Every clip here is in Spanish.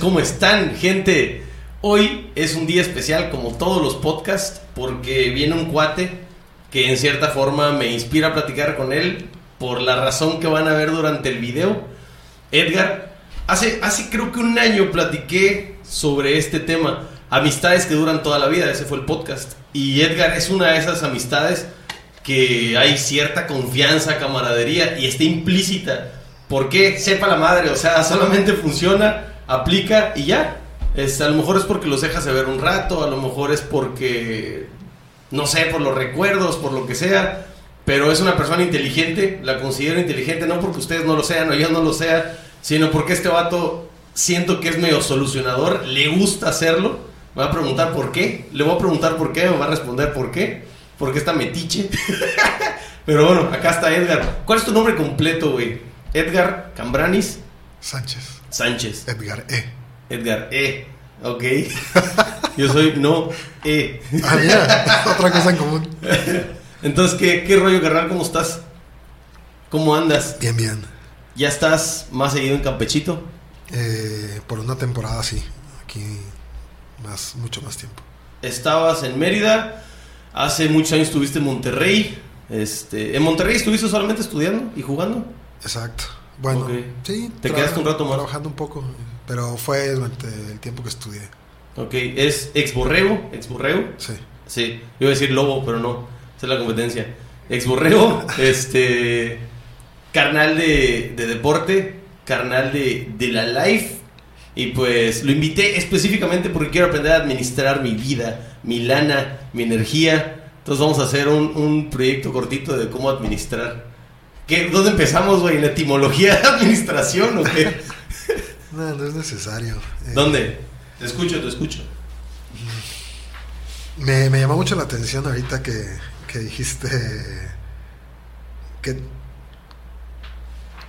¿Cómo están, gente? Hoy es un día especial, como todos los podcasts, porque viene un cuate que en cierta forma me inspira a platicar con él por la razón que van a ver durante el video. Edgar, hace, hace creo que un año platiqué sobre este tema, amistades que duran toda la vida, ese fue el podcast. Y Edgar es una de esas amistades que hay cierta confianza, camaradería y está implícita. ¿Por qué? Sepa la madre, o sea, solamente funciona, aplica y ya. Es, a lo mejor es porque los dejas de ver un rato, a lo mejor es porque, no sé, por los recuerdos, por lo que sea, pero es una persona inteligente, la considero inteligente, no porque ustedes no lo sean o yo no lo sea, sino porque este vato siento que es medio solucionador, le gusta hacerlo, me va a preguntar por qué, le voy a preguntar por qué, me va a responder por qué, porque está metiche. pero bueno, acá está Edgar. ¿Cuál es tu nombre completo, güey? Edgar Cambranis Sánchez. Sánchez. Edgar E. Edgar E. Ok. Yo soy no E. Ah, mira, otra cosa en común. Entonces, ¿qué, qué rollo, carnal? ¿Cómo estás? ¿Cómo andas? Bien, bien. ¿Ya estás más seguido en Campechito? Eh, por una temporada sí. Aquí más, mucho más tiempo. Estabas en Mérida. Hace muchos años estuviste en Monterrey. Este, ¿En Monterrey estuviste solamente estudiando y jugando? Exacto. Bueno, sí. ¿Te quedaste un rato más? Trabajando un poco, pero fue durante el tiempo que estudié. Ok. ¿Es ex borrego? ¿Ex borrego? Sí. Sí, iba a decir lobo, pero no. Esa es la competencia. Ex borrego, este. Carnal de, de deporte, carnal de, de la life. Y pues lo invité específicamente porque quiero aprender a administrar mi vida, mi lana, mi energía. Entonces vamos a hacer un, un proyecto cortito de cómo administrar. ¿Qué, ¿Dónde empezamos, güey? ¿En la etimología de administración o qué? No, no es necesario. Eh, ¿Dónde? Te escucho, te escucho. Me, me llamó mucho la atención ahorita que, que dijiste que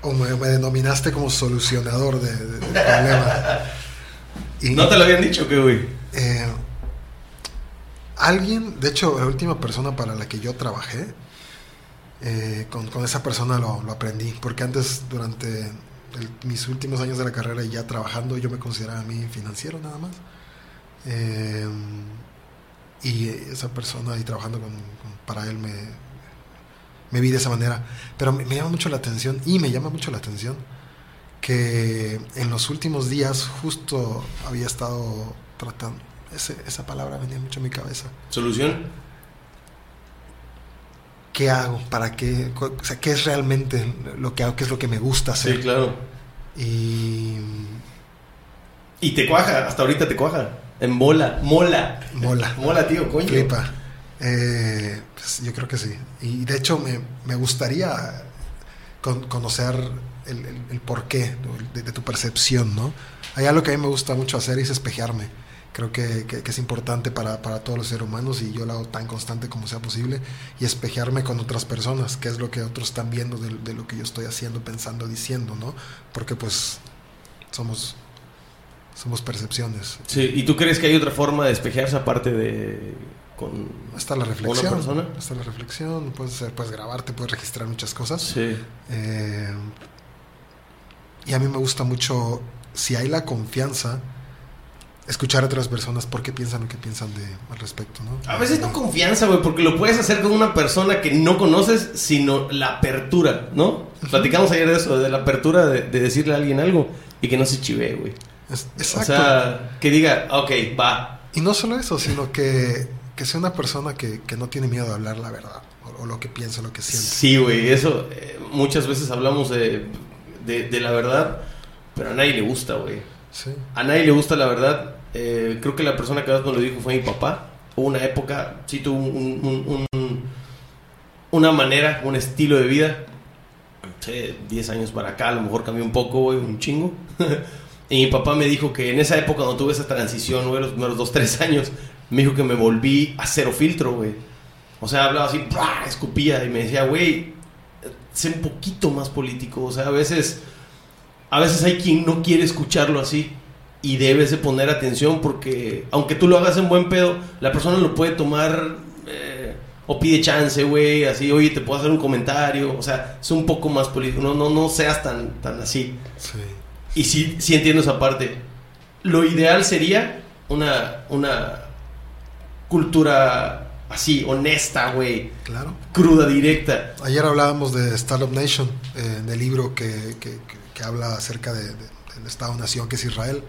o me, me denominaste como solucionador de, de- del problema. Y, ¿No te lo habían dicho, qué, güey? eh, alguien, de hecho, la última persona para la que yo trabajé, eh, con, esa persona lo, aprendí, porque antes, durante mis últimos años de la carrera y ya trabajando, yo me consideraba a mí financiero nada más. Eh, y esa persona ahí trabajando con, para él me, vi de esa manera. Pero me, llama mucho la atención y me llama mucho la atención que en los últimos días justo había estado tratando, esa palabra venía mucho a mi cabeza. ¿Solución? ¿Qué hago? ¿Para qué? Co- O sea, ¿qué es realmente lo que hago? ¿Qué es lo que me gusta hacer? Sí, claro. Y Y te cuaja, hasta ahorita te cuaja. En mola, mola. mola. Mola, tío, coño. Flipa. Eh, pues, yo creo que sí. Y de hecho me, me gustaría con- conocer el, el, el porqué de, de tu percepción, ¿no? Hay algo que a mí me gusta mucho hacer y es espejearme. Creo que, que- que es importante para, para todos los seres humanos y yo lo hago tan constante como sea posible y espejearme con otras personas, que es lo que otros están viendo de, de lo que yo estoy haciendo, pensando, diciendo, ¿no? Porque pues somos, somos percepciones. Sí, ¿y tú crees que hay otra forma de despejarse aparte de con Está la reflexión. persona? Está la reflexión. Puedes, hacer- puedes grabarte, puedes registrar muchas cosas. Sí. Eh, y a mí me gusta mucho, si hay la confianza, escuchar a otras personas por qué piensan lo que piensan de, al respecto, ¿no? A veces no confianza, güey, porque lo puedes hacer con una persona que no conoces, sino la apertura, ¿no? Platicamos ayer de eso, de la apertura de, de decirle a alguien algo y que no se chive, güey. Es- O exacto. sea, que diga, ok, va. y no solo eso, sino que, que sea una persona que, que no tiene miedo de hablar la verdad, o, o lo que piensa, lo que siente. Sí, güey, eso eh, muchas veces hablamos de, de, de la verdad, pero a nadie le gusta, güey. Sí. A nadie le gusta la verdad. Eh, creo que la persona que más me lo dijo fue mi papá. Hubo una época, sí tuvo un, un- un- un- una manera, un estilo de vida. Sé, 10 años para acá, a lo mejor cambió un poco, güey, un chingo. y mi papá me dijo que en esa época, cuando tuve esa transición, güey, los primeros 2, 3 años, me dijo que me volví a cero filtro, güey. O sea, hablaba así, escupía y me decía, güey, sé un poquito más político. O sea, a veces, a veces hay quien no quiere escucharlo así y debes de poner atención porque aunque tú lo hagas en buen pedo, la persona lo puede tomar eh, o pide chance, güey, así, oye, te puedo hacer un comentario, o sea, es un poco más político, no, no, no seas tan, tan así. Sí. Y sí, sí entiendo esa parte. Lo ideal sería una, una cultura así, honesta, güey. Claro. Cruda, directa. Ayer hablábamos de Startup Nation, eh, del libro que, que, que, habla acerca de, de, del Estado-Nación que es Israel.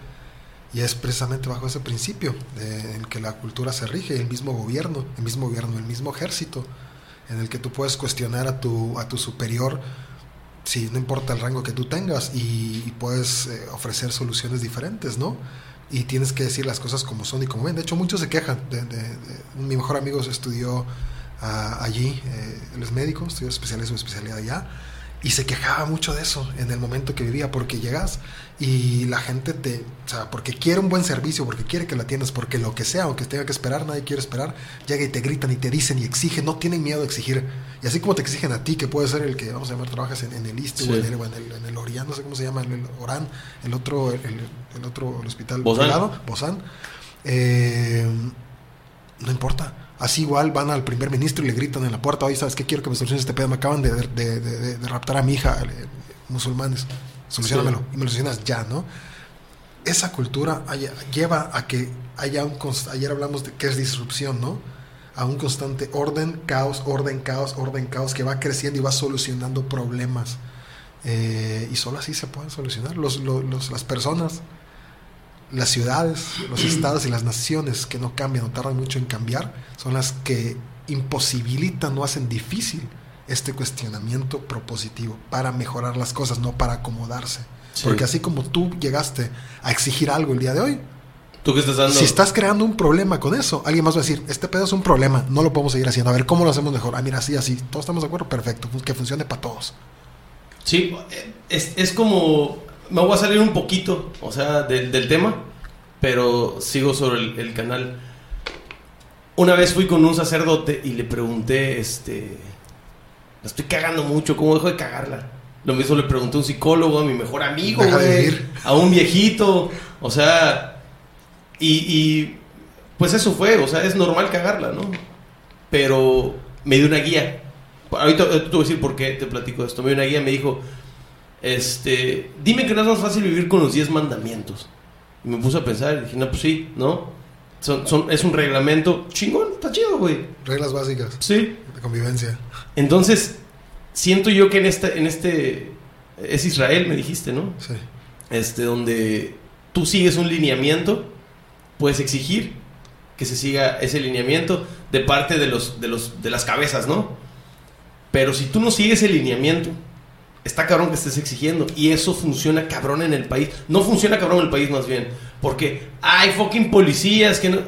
Y es precisamente bajo ese principio de, en que la cultura se rige, el mismo gobierno, el mismo gobierno, el mismo ejército, en el que tú puedes cuestionar a tu, a tu superior, si no importa el rango que tú tengas, y, puedes eh, ofrecer soluciones diferentes, ¿no? Y tienes que decir las cosas como son y como ven. De hecho, muchos se quejan. De, de, mi mejor amigo estudió uh, allí, eh, él es médico, estudió especialidad, su especialidad allá y se quejaba mucho de eso en el momento que vivía, porque llegas y la gente te, o sea, porque quiere un buen servicio, porque quiere que la atiendas, porque lo que sea, aunque tenga que esperar, nadie quiere esperar, llega y te gritan y te dicen y exigen, no tienen miedo de exigir. Y así como te exigen a ti, que puede ser el que, vamos a llamar, trabajas en, en el ISTE sí. o, en el, en, el, en el Orián, no sé cómo se llama, el, el Orán, el otro, el, el otro el hospital Bozán. privado, Bozán, eh, no importa Así igual van al primer ministro y le gritan en la puerta, oye, ¿sabes qué? Quiero que me soluciones este pedo, me acaban de, de, de, de raptar a mi hija, eh, musulmanes, solucionamelo. Sí. Y me lo solucionas ya, ¿no? Esa cultura haya, lleva a que haya un... Ayer hablamos de qué es disrupción, ¿no? A un constante orden, caos, orden, caos, orden, caos, que va creciendo y va solucionando problemas. Eh, y solo así se pueden solucionar. Los, los, los, las personas las ciudades, los estados y las naciones que no cambian o tardan mucho en cambiar son las que imposibilitan o hacen difícil este cuestionamiento propositivo para mejorar las cosas, no para acomodarse. Sí. Porque así como tú llegaste a exigir algo el día de hoy, ¿Tú qué estás dando? si estás creando un problema con eso, alguien más va a decir, este pedo es un problema, no lo podemos seguir haciendo, a ver cómo lo hacemos mejor. Ah, mira, así, así, todos estamos de acuerdo, perfecto, que funcione para todos. Sí, es, es como me voy a salir un poquito, o sea, del, del tema, pero sigo sobre el, el, canal. Una vez fui con un sacerdote y le pregunté, este, la estoy cagando mucho, ¿cómo dejo de cagarla? Lo mismo le pregunté a un psicólogo, a mi mejor amigo, güey, a un viejito, o sea, y, y, pues eso fue, o sea, es normal cagarla, ¿no? Pero me dio una guía. Ahorita te voy a decir por qué te platico esto. Me dio una guía, me dijo, este, dime que no es más fácil vivir con los 10 mandamientos. Y me puse a pensar y dije, no, pues sí, ¿no? Son, son, es un reglamento chingón, está chido, güey. Reglas básicas. Sí. De convivencia. Entonces, siento yo que en este, en este, es Israel, me dijiste, ¿no? Sí. Este, donde tú sigues un lineamiento, puedes exigir que se siga ese lineamiento de parte de, los, de, los, de las cabezas, ¿no? Pero si tú no sigues el lineamiento, está cabrón que estés exigiendo. Y eso funciona cabrón en el país. No funciona cabrón en el país más bien. Porque hay fucking policías que no...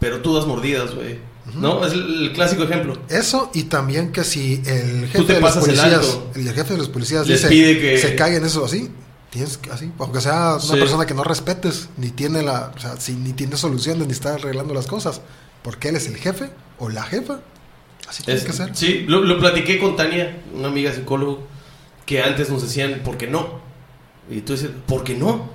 Pero tú das mordidas, güey. ¿No? Es el, clásico ejemplo. Eso y también que si el jefe de los policías, el, el, jefe de los policías Les dice pide que se caguen eso así, tienes así, aunque sea una sí. persona que no respetes, ni tiene la, o sea, si, ni tiene soluciones, ni está arreglando las cosas, porque él es el jefe o la jefa, así tiene es, que ser. Sí, lo, lo platiqué con Tania, una amiga psicólogo que antes nos decían, ¿por qué no? Y tú dices, ¿por qué no?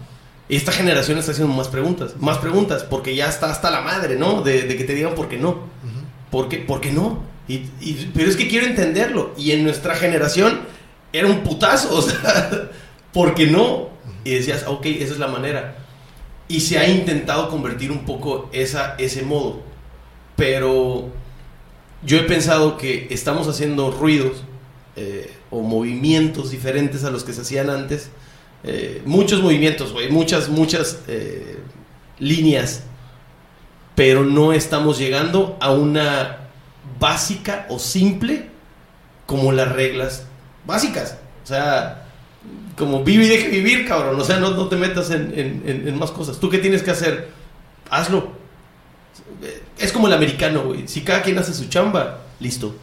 Y esta generación está haciendo más preguntas, más preguntas, porque ya está hasta la madre, ¿no? De, de que te digan por qué no. Uh -huh. ¿Por, qué, ¿Por qué no? Y, y, pero es que quiero entenderlo. Y en nuestra generación era un putazo, o sea, ¿por qué no? Y decías, ok, esa es la manera. Y se ha intentado convertir un poco esa, ese modo. Pero yo he pensado que estamos haciendo ruidos eh, o movimientos diferentes a los que se hacían antes. Eh, muchos movimientos, güey, muchas, muchas eh, líneas, pero no estamos llegando a una básica o simple como las reglas básicas. O sea, como vive y deje vivir, cabrón. O sea, no, no te metas en, en, en, más cosas. ¿Tú qué tienes que hacer? Hazlo. Es como el americano, güey. Si cada quien hace su chamba, listo.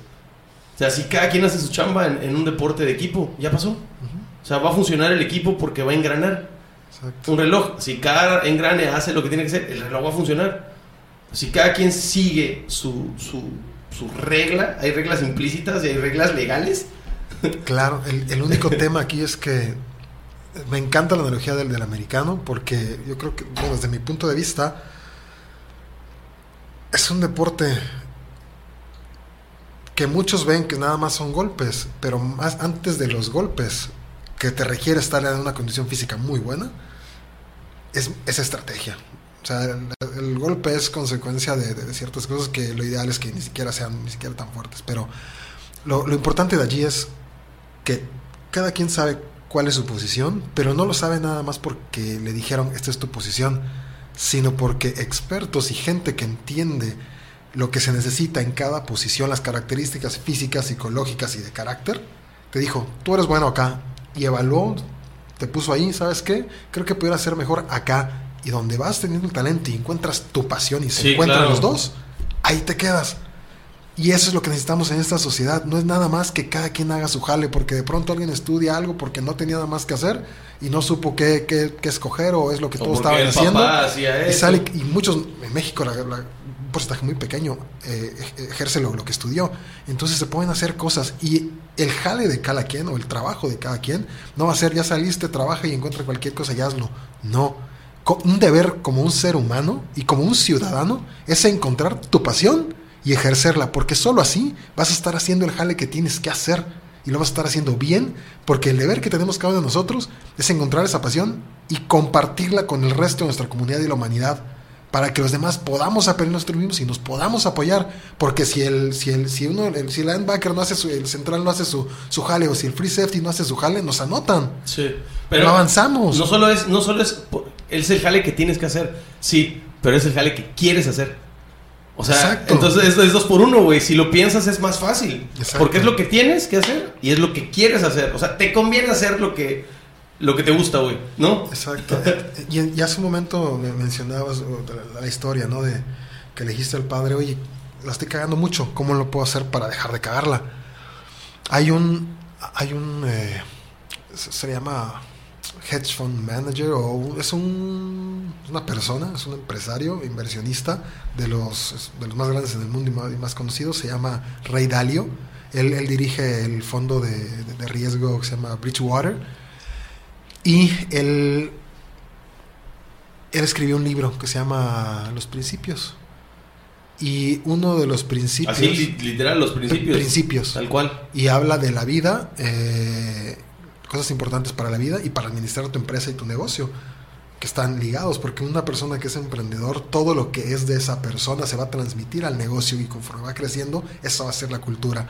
O sea, si cada quien hace su chamba en, en un deporte de equipo, ya pasó. Uh -huh. O sea, va a funcionar el equipo porque va a engranar. Exacto. Un reloj, si cada engrane hace lo que tiene que hacer, el reloj va a funcionar. Si cada quien sigue su, su, su regla, hay reglas implícitas y hay reglas legales. Claro, el, el único tema aquí es que me encanta la analogía del, del americano porque yo creo que, bueno, desde mi punto de vista, es un deporte que muchos ven que nada más son golpes, pero más antes de los golpes que te requiere estar en una condición física muy buena, es, es estrategia. O sea, el, golpe es consecuencia de, ciertas cosas que lo ideal es que ni siquiera sean ni siquiera tan fuertes. Pero lo, lo importante de allí es que cada quien sabe cuál es su posición, pero no lo sabe nada más porque le dijeron esta es tu posición, sino porque expertos y gente que entiende lo que se necesita en cada posición, las características físicas, psicológicas y de carácter, te dijo, tú eres bueno acá, y evaluó, te puso ahí, ¿sabes qué? Creo que pudiera ser mejor acá. Y donde vas teniendo el talento y encuentras tu pasión y se encuentran los dos, ahí te quedas. Y eso es lo que necesitamos en esta sociedad. No es nada más que cada quien haga su jale, porque de pronto alguien estudia algo porque no tenía nada más que hacer y no supo qué, qué, escoger o es lo que todos estaban haciendo. Y, sale, y muchos, en México, la, un porcentaje muy pequeño, eh, ejerce lo, lo, que estudió. Entonces se pueden hacer cosas y el jale de cada quien o el trabajo de cada quien no va a ser ya saliste, trabaja y encuentra cualquier cosa y hazlo. No. Un deber como un ser humano y como un ciudadano es encontrar tu pasión y ejercerla, porque solo así vas a estar haciendo el jale que tienes que hacer y lo vas a estar haciendo bien, porque el deber que tenemos cada uno de nosotros es encontrar esa pasión y compartirla con el resto de nuestra comunidad y la humanidad para que los demás podamos aprender nosotros mismos y nos podamos apoyar, porque si el si el si uno el, si el linebacker no hace su, el central no hace su, su jale o si el free safety no hace su jale, nos anotan. Sí. Pero no avanzamos. No solo es no solo es es el jale que tienes que hacer. Sí, pero es el jale que quieres hacer. O sea, entonces es, dos por uno, güey. Si lo piensas es más fácil. Porque es lo que tienes que hacer y es lo que quieres hacer. O sea, te conviene hacer lo que, lo que te gusta, güey, ¿no? Exacto. y, hace un momento mencionabas la, historia, ¿no? De que elegiste al padre, oye, la estoy cagando mucho. ¿Cómo lo puedo hacer para dejar de cagarla? Hay un... Hay un... Eh, se llama hedge fund manager o es un, una persona, es un empresario, inversionista de los, de los más grandes en el mundo y más, conocidos, se llama Ray Dalio. Él, él dirige el fondo de, de, riesgo que se llama Bridgewater y él, él escribió un libro que se llama Los Principios. Y uno de los principios... Así, literal, los principios. Principios. Tal cual. Y habla de la vida. Eh, cosas importantes para la vida y para administrar tu empresa y tu negocio, que están ligados, porque una persona que es emprendedor, todo lo que es de esa persona se va a transmitir al negocio y conforme va creciendo, esa va a ser la cultura.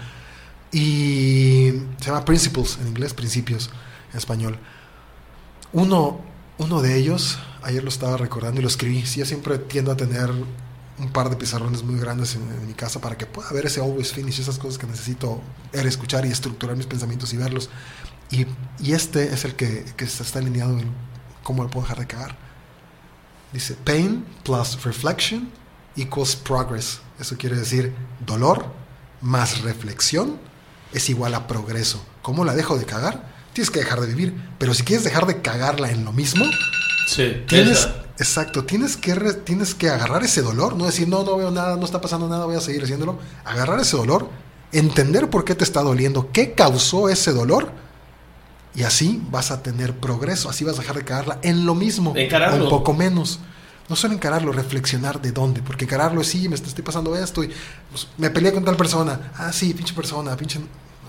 Y se llama Principles en inglés, principios en español. Uno, uno de ellos, ayer lo estaba recordando y lo escribí, sí, yo siempre tiendo a tener un par de pizarrones muy grandes en, mi casa para que pueda ver ese always finish, esas cosas que necesito escuchar y estructurar mis pensamientos y verlos. Y, este es el que, que está alineado en cómo lo puedo dejar de cagar. Dice, pain plus reflection equals progress. Eso quiere decir dolor más reflexión es igual a progreso. ¿Cómo la dejo de cagar? Tienes que dejar de vivir. Pero si quieres dejar de cagarla en lo mismo, sí, tienes, exacto, tienes que, tienes que agarrar ese dolor, no decir, no, no veo nada, no está pasando nada, voy a seguir haciéndolo. Agarrar ese dolor, entender por qué te está doliendo, qué causó ese dolor y así vas a tener progreso, así vas a dejar de cagarla en lo mismo, encararlo. un poco menos. No solo encararlo, reflexionar de dónde, porque encararlo es sí, me estoy pasando esto y pues, me peleé con tal persona. Ah, sí, pinche persona, pinche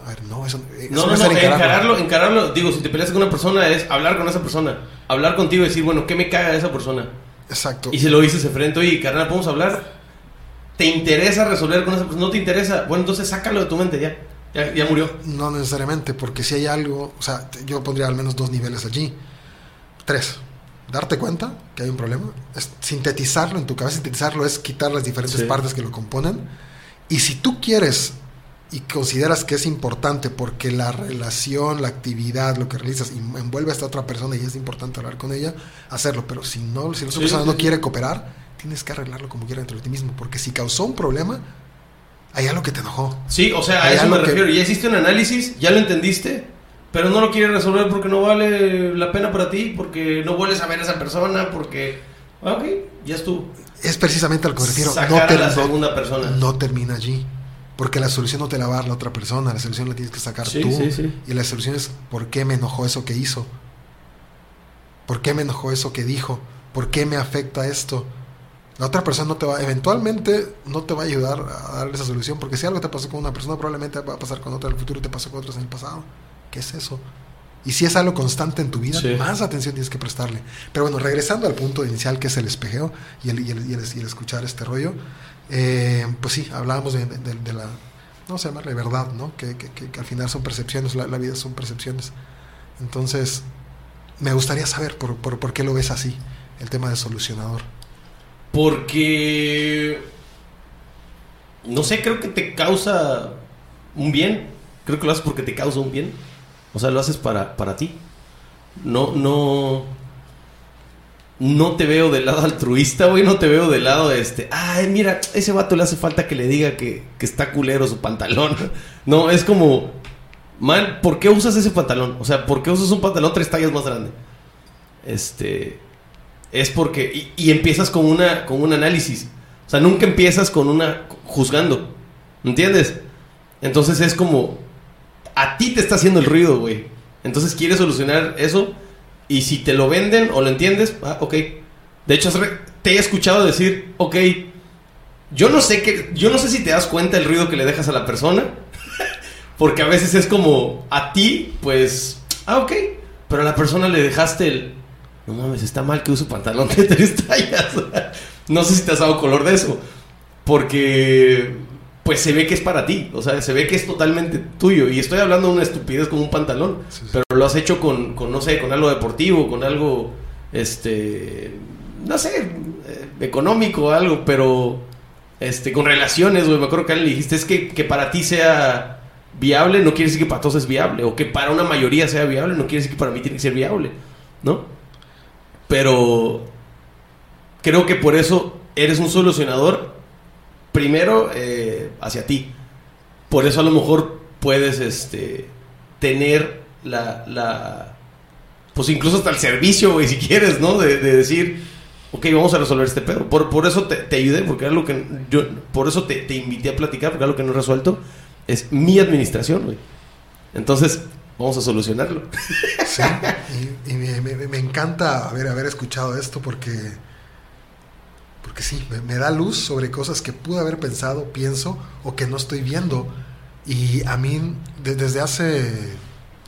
a ver, no, eso, no, no, no, encararlo. encararlo, digo, si te peleas con una persona es hablar con esa persona, hablar contigo y decir, bueno, ¿qué me caga de esa persona? Exacto. Y si lo dices de frente, oye, carnal, ¿podemos hablar? ¿Te interesa resolver con esa persona? ¿No te interesa? Bueno, entonces sácalo de tu mente ya. Ya, murió. No necesariamente, porque si hay algo, o sea, yo pondría al menos dos niveles allí. Tres. Darte cuenta que hay un problema. Es sintetizarlo en tu cabeza. Sintetizarlo es quitar las diferentes partes que lo componen. Y si tú quieres y consideras que es importante porque la relación, la actividad, lo que realizas envuelve a esta otra persona y es importante hablar con ella, hacerlo. Pero si no, si la otra persona no quiere cooperar, tienes que arreglarlo como quiera dentro de ti mismo. Porque si causó un problema, hay algo que te enojó. Sí, o sea, a eso me refiero. Ya hiciste un análisis, ya lo entendiste, pero no lo quieres resolver porque no vale la pena para ti, porque no vuelves a ver a esa persona, porque. Ah, ok, ya estuvo. Es precisamente a lo que me refiero. no a la segunda persona. No termina allí. Porque la solución no te la va a dar la otra persona, la solución la tienes que sacar tú. Y la solución es por qué me enojó eso que hizo. ¿Por qué me enojó eso que dijo? ¿Por qué me afecta esto? La otra persona no te va, eventualmente no te va a ayudar a darle esa solución, porque si algo te pasó con una persona, probablemente va a pasar con otra en el futuro, te pasó con otras en el pasado. ¿Qué es eso? Y si es algo constante en tu vida, Sí. más atención tienes que prestarle. Pero bueno, regresando al punto inicial que es el espejeo y el, y el- y el- y el escuchar este rollo, eh, pues sí, hablábamos de, de- de la, no se llama verdad, ¿no? Que, que- que- que al final son percepciones, la, la vida son percepciones. Entonces, me gustaría saber por, por, por qué lo ves así, el tema de solucionador. Porque. No sé, creo que te causa un bien. Creo que lo haces porque te causa un bien. O sea, lo haces para, para ti. No, no. No te veo del lado altruista, güey. No te veo del lado de este. Ay, mira, ese vato le hace falta que le diga que, que está culero su pantalón. No, es como. Man, ¿por qué usas ese pantalón? O sea, ¿por qué usas un pantalón tres tallas más grande? Este. Es porque. Y, empiezas con una. con un análisis. O sea, nunca empiezas con una. juzgando. ¿Entiendes? Entonces es como. A ti te está haciendo el ruido, güey. Entonces quieres solucionar eso. Y si te lo venden o lo entiendes, ah, ok. De hecho, te he escuchado decir, ok. Yo no sé que. Yo no sé si te das cuenta el ruido que le dejas a la persona. Porque a veces es como. A ti, pues. Ah, ok. Pero a la persona le dejaste el. No mames, está mal que use pantalón de tres tallas. no sé si te has dado color de eso. Porque. Pues se ve que es para ti. O sea, se ve que es totalmente tuyo. Y estoy hablando de una estupidez como un pantalón. Sí, sí. Pero lo has hecho con, con, no sé, con algo deportivo, con algo. Este. No sé. eh, económico, algo. Pero. Este, con relaciones, güey. Me acuerdo que le dijiste, es que, que para ti sea viable, no quiere decir que para todos es viable. O que para una mayoría sea viable, no quiere decir que para mí tiene que ser viable. ¿No? Pero creo que por eso eres un solucionador primero eh, hacia ti. Por eso a lo mejor puedes este, tener la, la... Pues incluso hasta el servicio, güey, si quieres, ¿no? De, de decir, ok, vamos a resolver este pedo. Por, por eso te, te ayudé, porque era lo que yo... Por eso te, te invité a platicar, porque era lo que no he resuelto. Es mi administración, güey. Entonces, vamos a solucionarlo. Sí, y, y me, me- me encanta haber, haber escuchado esto porque, porque sí, me, me da luz sobre cosas que pude haber pensado, pienso o que no estoy viendo. Y a mí, de- desde hace.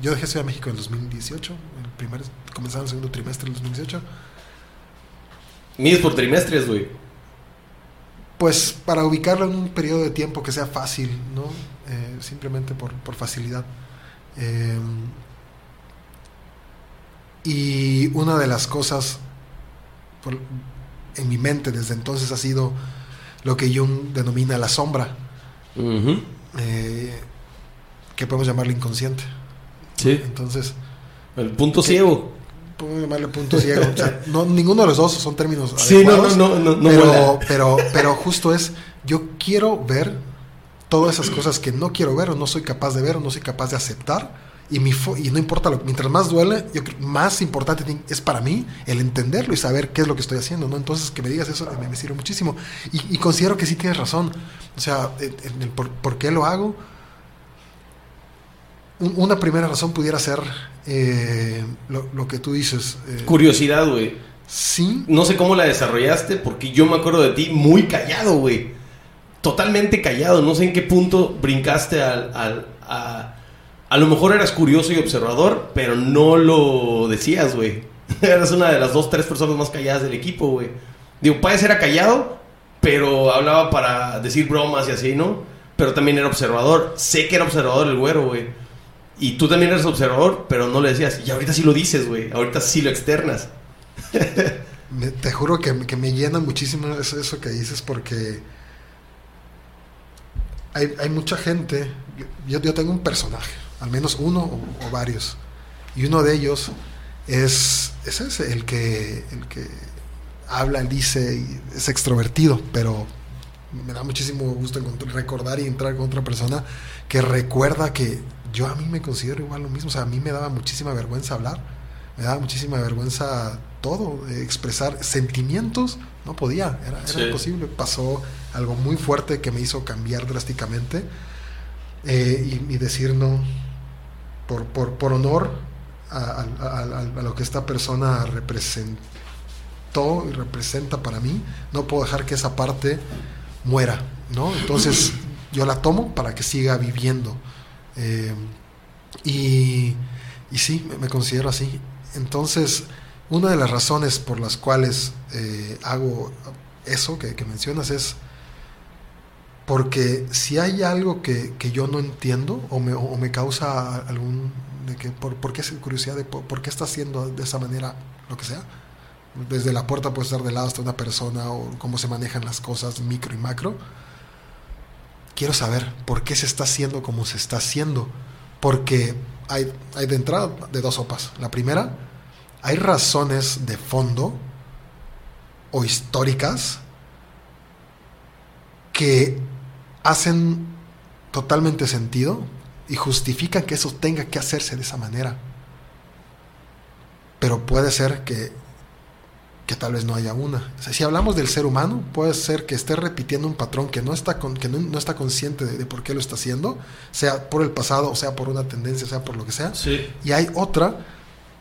Yo dejé Ciudad de México en 2018, el primer, comenzaba el segundo trimestre del 2018. Mides por trimestres, güey. Pues para ubicarlo en un periodo de tiempo que sea fácil, ¿no? Eh, simplemente por, por facilidad. Eh, y una de las cosas por- en mi mente desde entonces ha sido lo que Jung denomina la sombra, eh, que podemos llamarle inconsciente. Sí. Entonces, El punto ciego. podemos llamarle punto ciego. O sea, no, ninguno de los dos son términos Sí, no, no, no, pero, pero justo es, yo quiero ver todas esas cosas que no quiero ver o no soy capaz de ver o no soy capaz de aceptar. Y, mi y no importa, lo, mientras más duele, yo creo, más importante es para mí el entenderlo y saber qué es lo que estoy haciendo. ¿no? Entonces, que me digas eso me, me sirve muchísimo. Y, y considero que sí tienes razón. O sea, en- en el por, por qué lo hago. Un- una primera razón pudiera ser eh, lo, lo que tú dices. eh, Curiosidad, güey. sí, No sé cómo la desarrollaste, porque yo me acuerdo de ti muy callado, güey. Totalmente callado. No sé en qué punto brincaste al, al- a... A lo mejor eras curioso y observador, pero no lo decías, güey. Eras una de las dos, tres personas más calladas del equipo, güey. Digo, Páez era callado, pero hablaba para decir bromas y así, ¿no? Pero también era observador. Sé que era observador el güero, güey. Y tú también eres observador, pero no lo decías. Y ahorita sí lo dices, güey. Ahorita sí lo externas. Te juro que, que me llena muchísimo eso, eso que dices porque hay, mucha gente, yo, tengo un personaje, al menos uno o, varios, y uno de ellos es, es el que, el que habla, dice, es extrovertido, pero me da muchísimo gusto recordar y entrar con otra persona que recuerda que yo a mí me considero igual lo mismo, o sea, a mí me daba muchísima vergüenza hablar, me daba muchísima vergüenza todo, eh, expresar sentimientos, no podía, era, era Sí. imposible. Pasó algo muy fuerte que me hizo cambiar drásticamente eh, y, y decir no, por, por, por honor a, a- a- a- a lo que esta persona representó y representa para mí, no puedo dejar que esa parte muera, ¿no? Entonces yo la tomo para que siga viviendo. Eh, y, Y sí, me, me considero así. Entonces, una de las razones por las cuales eh, hago eso que, que mencionas es porque si hay algo que, que yo no entiendo o me, o me causa algún... Por, ¿Por qué curiosidad de por, por qué está haciendo de esa manera lo que sea? Desde la puerta puede estar de lado hasta una persona o cómo se manejan las cosas micro y macro. Quiero saber por qué se está haciendo como se está haciendo. Porque hay, hay de entrada de dos sopas. La primera, hay razones de fondo o históricas que hacen totalmente sentido y justifican que eso tenga que hacerse de esa manera. Pero puede ser que, que tal vez no haya una. O sea, si hablamos del ser humano, puede ser que esté repitiendo un patrón que no está, con, que no, no está consciente de, de, por qué lo está haciendo, sea por el pasado, o sea por una tendencia, sea por lo que sea. Sí. Y hay otra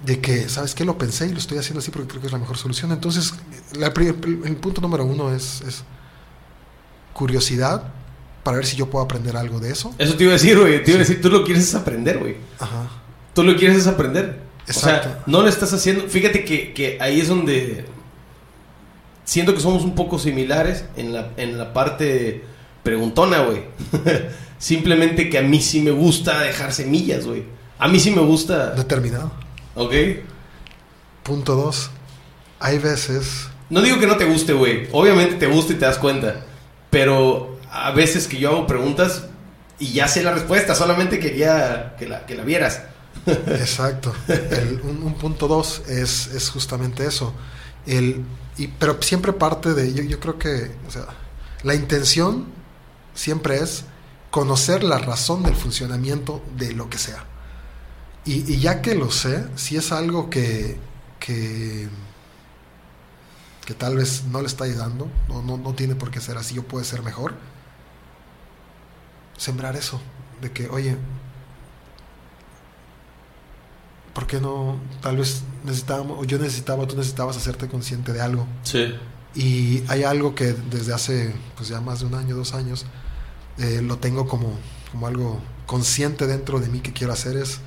de que, ¿sabes qué? Lo pensé y lo estoy haciendo así porque creo que es la mejor solución. Entonces, la, el punto número uno es, es curiosidad para ver si yo puedo aprender algo de eso. Eso te iba a decir, güey. Te iba a decir, tú lo quieres es aprender, güey. Ajá. Tú lo quieres es aprender. Exacto. O sea, no lo estás haciendo. Fíjate que, que ahí es donde siento que somos un poco similares en la, en la parte preguntona, güey. Simplemente que a mí sí me gusta dejar semillas, güey. A mí sí me gusta. Determinado. Ok. Punto dos. Hay veces. No digo que no te guste, güey. Obviamente te gusta y te das cuenta. Pero a veces que yo hago preguntas y ya sé la respuesta, solamente quería que la, que la vieras. Exacto. El, un, un, punto dos es, es justamente eso. El, y, pero siempre parte de, yo, yo creo que, o sea, la intención siempre es conocer la razón del funcionamiento de lo que sea. Y, y ya que lo sé, si es algo que, que, que, tal vez no le está ayudando, no, no, no tiene por qué ser así, yo puede ser mejor, sembrar eso, de que, oye, ¿por qué no? Tal vez necesitábamos, o yo necesitaba, tú necesitabas hacerte consciente de algo. Sí. Y hay algo que desde hace, pues ya más de un año, dos años, eh, lo tengo como, como algo consciente dentro de mí que quiero hacer es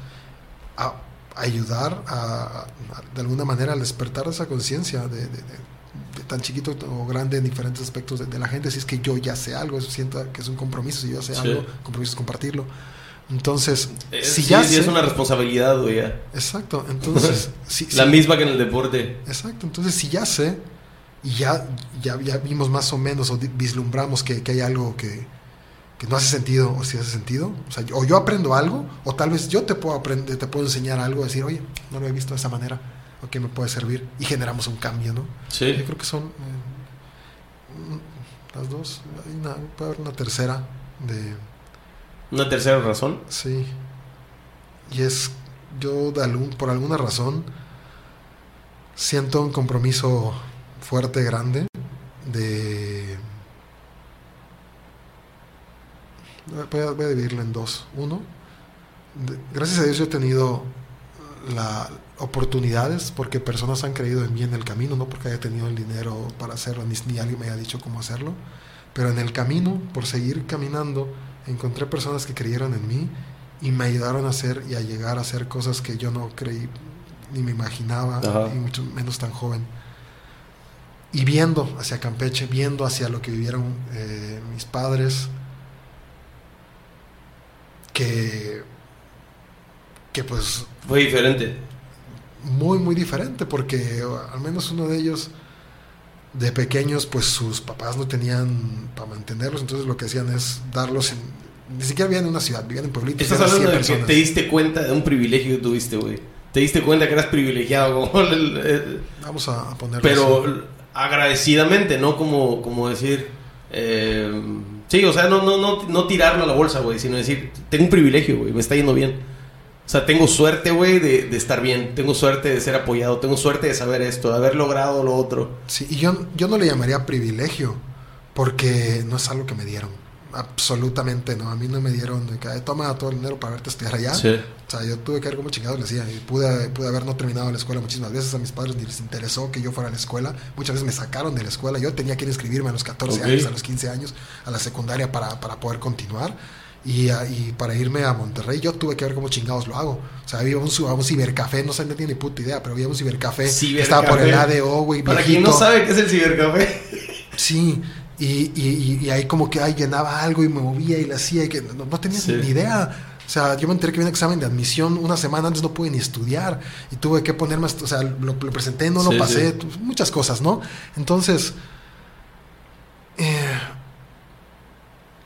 a, a ayudar a, de alguna manera al despertar esa conciencia de, de, de, de, tan chiquito o grande en diferentes aspectos de, la gente. Si es que yo ya sé algo, eso siento que es un compromiso. Si yo sé sí. algo, compromiso es compartirlo. Entonces, es, si sí, ya sí sé, es una responsabilidad, güey. Exacto, entonces... si, La si, misma que en el deporte. Exacto, entonces si ya sé y ya, ya, ya vimos más o menos o vislumbramos que, que hay algo que, que, no hace sentido o si hace sentido, o, sea, o yo aprendo algo o tal vez yo te puedo, aprender, te puedo enseñar algo, decir, oye, no lo he visto de esa manera, o que me puede servir y generamos un cambio, ¿no? Sí. Yo creo que son eh, las dos, hay una, puede haber una tercera de... ¿Una tercera razón? Sí. Y es, yo por alguna razón siento un compromiso fuerte, grande, de... Voy a, voy a dividirlo en dos. Uno, gracias a Dios yo he tenido la oportunidades porque personas han creído en mí en el camino, no porque haya tenido el dinero para hacerlo, ni, ni alguien me haya dicho cómo hacerlo, pero en el camino, por seguir caminando, encontré personas que creyeron en mí y me ayudaron a hacer y a llegar a hacer cosas que yo no creí ni me imaginaba, Ajá. y mucho menos tan joven. Y viendo hacia Campeche, viendo hacia lo que vivieron eh, mis padres, que, que pues... Fue diferente. Muy, muy diferente, porque al menos uno de ellos de pequeños, pues sus papás no tenían para mantenerlos, entonces lo que hacían es darlos en, ni siquiera vivían en una ciudad, vivían en pueblitos. Estás hablando de que te diste cuenta de un privilegio que tuviste, güey. Te diste cuenta que eras privilegiado. Como el, el, Vamos a, a ponerlo Pero así. agradecidamente, ¿no? Como, como decir... Eh, sí, o sea, no, no, no, no tirarlo a la bolsa, güey, sino decir, tengo un privilegio, güey, me está yendo bien. O sea, tengo suerte, güey, de, de, estar bien. Tengo suerte de ser apoyado. Tengo suerte de saber esto, de haber logrado lo otro. Sí, y yo, yo no le llamaría privilegio, porque no es algo que me dieron. Absolutamente no. A mí no me dieron de que toma todo el dinero para verte estudiar allá. Sí. O sea, yo tuve que ver como chingado les decía. Y pude, pude haber no terminado la escuela muchísimas veces. A mis padres ni les interesó que yo fuera a la escuela. Muchas veces me sacaron de la escuela. Yo tenía que inscribirme a los 14 okay. años, a los 15 años, a la secundaria para, para poder continuar. Y, y para irme a Monterrey yo tuve que ver cómo chingados lo hago. O sea, había un, cibercafé, no sé, no tiene ni puta idea, pero había un cibercafé, que Cibercafé. estaba por el ADO, güey. Para quien no sabe qué es el cibercafé. Sí, y, y, y- y ahí como que ay, llenaba algo y me movía y le hacía y que no, no tenía Sí. ni idea. O sea, yo me enteré que había un examen de admisión una semana antes, no pude ni estudiar y tuve que ponerme, o sea, lo, lo presenté, no Sí, lo pasé, sí. tu- muchas cosas, ¿no? Entonces, eh,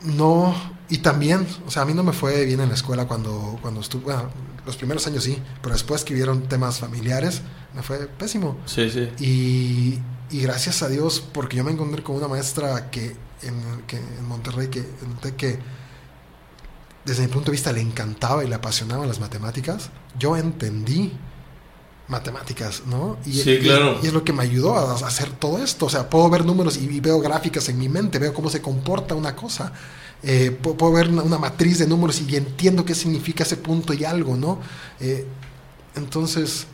no, y también, o sea, a mí no me fue bien en la escuela cuando, cuando estuve, bueno, los primeros años sí, pero después que hubieron temas familiares, me fue pésimo. Sí, sí. Y, y gracias a Dios, porque yo me encontré con una maestra que en, que en Monterrey, que, que desde mi punto de vista le encantaba y le apasionaban las matemáticas, yo entendí matemáticas, ¿no? Y, Sí, y- claro. y es lo que me ayudó a, hacer todo esto. O sea, puedo ver números y, y veo gráficas en mi mente, veo cómo se comporta una cosa. Eh, pu- puedo ver una, una matriz de números y entiendo qué significa ese punto y algo, ¿no? Eh, entonces...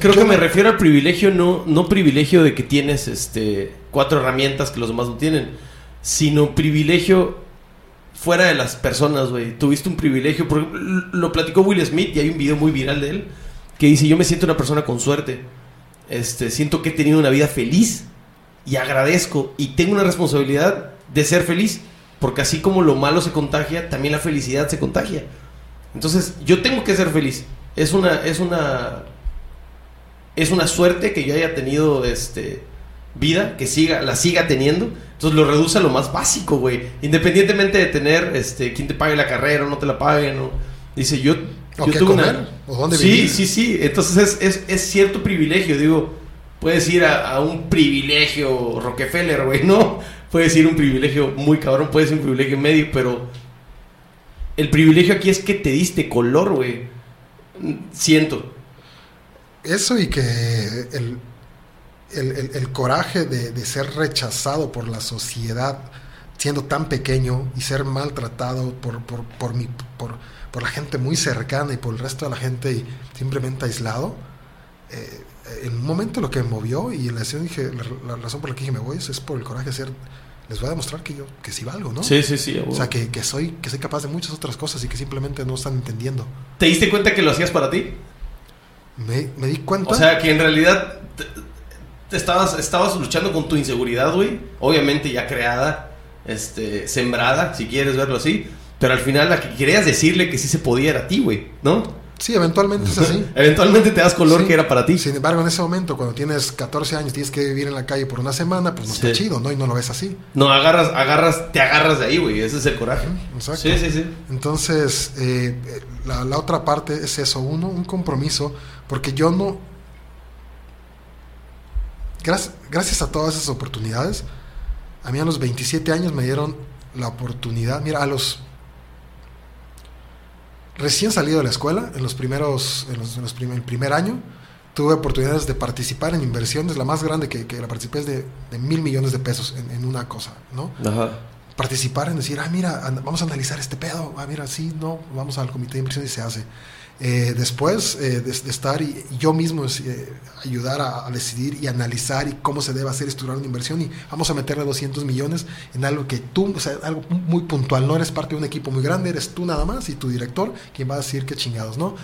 Creo que me refiero al privilegio, no, no privilegio de que tienes este cuatro herramientas que los demás no tienen, sino privilegio fuera de las personas, güey. Tuviste un privilegio, porque l- lo platicó Will Smith y hay un video muy viral de él que dice, yo me siento una persona con suerte. Este, siento que he tenido una vida feliz y agradezco y tengo una responsabilidad de ser feliz, porque así como lo malo se contagia, también la felicidad se contagia. Entonces, yo tengo que ser feliz. Es una es una es una suerte que yo haya tenido este vida, que siga la siga teniendo. Entonces lo reduce a lo más básico, güey. Independientemente de tener este quién te pague la carrera o no te la paguen, ¿no? Dice, yo ¿O yo qué tuve una- comer? ¿O dónde sí, vivir? sí, sí. Entonces es, es, es cierto privilegio, digo. Puedes ir a, a un privilegio Rockefeller, güey, ¿no? Puedes ir un privilegio muy cabrón, puedes ir un privilegio medio, pero el privilegio aquí es que te diste color, güey. Siento. Eso y que el, el, el- el coraje de, de ser rechazado por la sociedad siendo tan pequeño y ser maltratado por, por, por, mi, por, por la gente muy cercana y por el resto de la gente y simplemente aislado, eh, en un momento lo que me movió y la, dije, la, la razón por la que dije me voy es, es por el coraje de ser, les voy a demostrar que yo que sí valgo, ¿no? Sí, sí, sí. O sea, que, que, soy, que soy capaz de muchas otras cosas y que simplemente no están entendiendo. ¿Te diste cuenta que lo hacías para ti? Me, me di cuenta... O sea, que en realidad te, te estabas, estabas luchando con tu inseguridad, güey. Obviamente ya creada, este, sembrada, si quieres verlo así. Pero al final la que querías decirle que sí se podía era a ti, güey, ¿no? sí, eventualmente es así. Eventualmente te das color Sí. que era para ti. Sin embargo, en ese momento, cuando tienes 14 años, tienes que vivir en la calle por una semana, pues no Sí. está chido, ¿no? Y no lo ves así. No, agarras, agarras, te agarras de ahí, güey. Ese es el coraje. Exacto. Sí, sí, sí. Entonces, eh, eh, la, la otra parte es eso, uno, un compromiso, porque yo no... Gracias, gracias a todas esas oportunidades, a mí a los 27 años me dieron la oportunidad, mira, a los... Recién salido de la escuela, en los primeros, en los, en los prim- el primer año, tuve oportunidades de participar en inversiones, la más grande que, que la participé es de, de mil millones de pesos en, en una cosa, ¿no? Ajá. participar en decir, ah, mira, vamos a analizar este pedo, ah, mira, sí, no, vamos al comité de inversión y se hace. Eh, después eh, de, de estar y, y yo mismo eh, ayudar a, a decidir y analizar y cómo se debe hacer estructurar una inversión y vamos a meterle 200 millones en algo que tú, o sea, algo muy puntual, no eres parte de un equipo muy grande, eres tú nada más y tu director quien va a decir qué chingados, ¿no?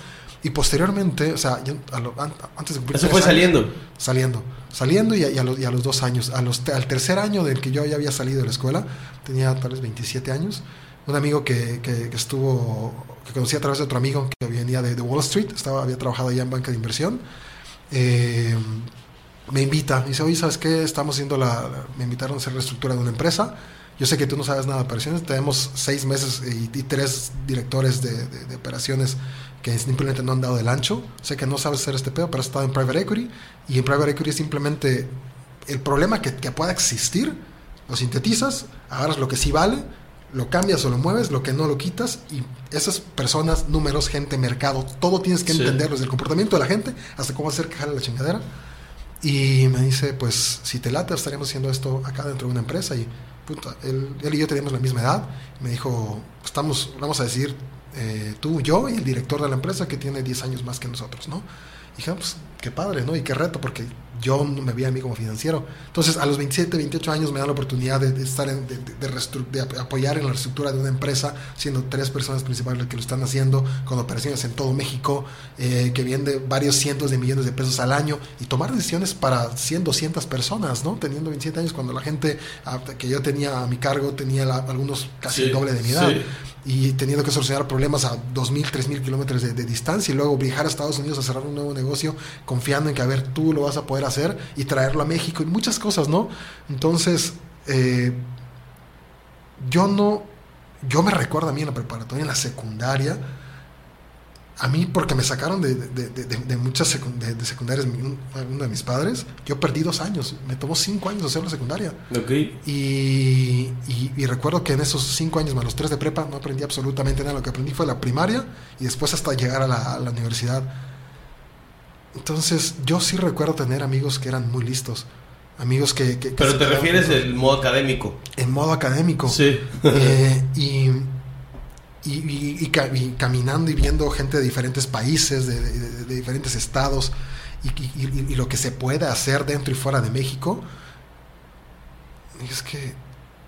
Y posteriormente, o sea, yo a lo- an- antes de cumplir Eso fue años- saliendo. saliendo, saliendo y a, y los, y a los dos años, a los, al tercer año del que yo ya había salido de la escuela, tenía tal vez 27 años, un amigo que, que, que estuvo, que conocí a través de otro amigo que venía de, de Wall Street, estaba, había trabajado allá en banca de inversión, eh, me invita, me dice, oye, ¿sabes qué? Estamos haciendo la, me invitaron a hacer la estructura de una empresa, yo sé que tú no sabes nada de operaciones, tenemos seis meses y, y tres directores de, de- de operaciones que simplemente no han dado el ancho. Sé que no sabes hacer este pedo, pero has estado en private equity. Y en private equity simplemente el problema que, que pueda existir, lo sintetizas, agarras lo que sí vale, lo cambias o lo mueves, lo que no lo quitas. Y esas personas, números, gente, mercado, todo tienes que Sí. entenderlo, desde el comportamiento de la gente hasta cómo hacer que jale la chingadera. Y me dice, pues si te late, estaríamos haciendo esto acá dentro de una empresa. Y puta, él, él y yo teníamos la misma edad. Me dijo, estamos, vamos a decir, eh, tú, yo y el director de la empresa que tiene 10 años más que nosotros, ¿no? Y dije, "Ah, pues qué padre, ¿no? Y qué reto, porque yo no me veía a mí como financiero. Entonces, a los 27, 28 años me da la oportunidad de, estar en, de, apoyar en la reestructura de una empresa, siendo tres personas principales las que lo están haciendo, con operaciones en todo México, eh, que vende varios cientos de millones de pesos al año, y tomar decisiones para 100, 200 personas, ¿no? Teniendo 27 años, cuando la gente ah, que yo tenía a mi cargo tenía algunos casi el doble de mi edad. Y teniendo que solucionar problemas a 2.000, 3.000 kilómetros de, distancia y luego viajar a Estados Unidos a cerrar un nuevo negocio confiando en que, a ver, tú lo vas a poder hacer y traerlo a México y muchas cosas, ¿no? Entonces, eh, yo no, yo me recuerdo a mí en la preparatoria, en la secundaria, a mí porque me sacaron de, de, muchas de, secundarias uno de mis padres, yo perdí dos años, me tomó cinco años hacer la secundaria. Okay. Y, y, recuerdo que en esos cinco años más los tres de prepa no aprendí absolutamente nada, lo que aprendí fue la primaria y después hasta llegar a la, a la universidad. Entonces, yo sí recuerdo tener amigos que eran muy listos. Amigos que... Pero te refieres en modo académico. En modo académico. Sí. Eh, y, y, caminando y viendo gente de diferentes países, de, diferentes estados, y, lo que se puede hacer dentro y fuera de México. es que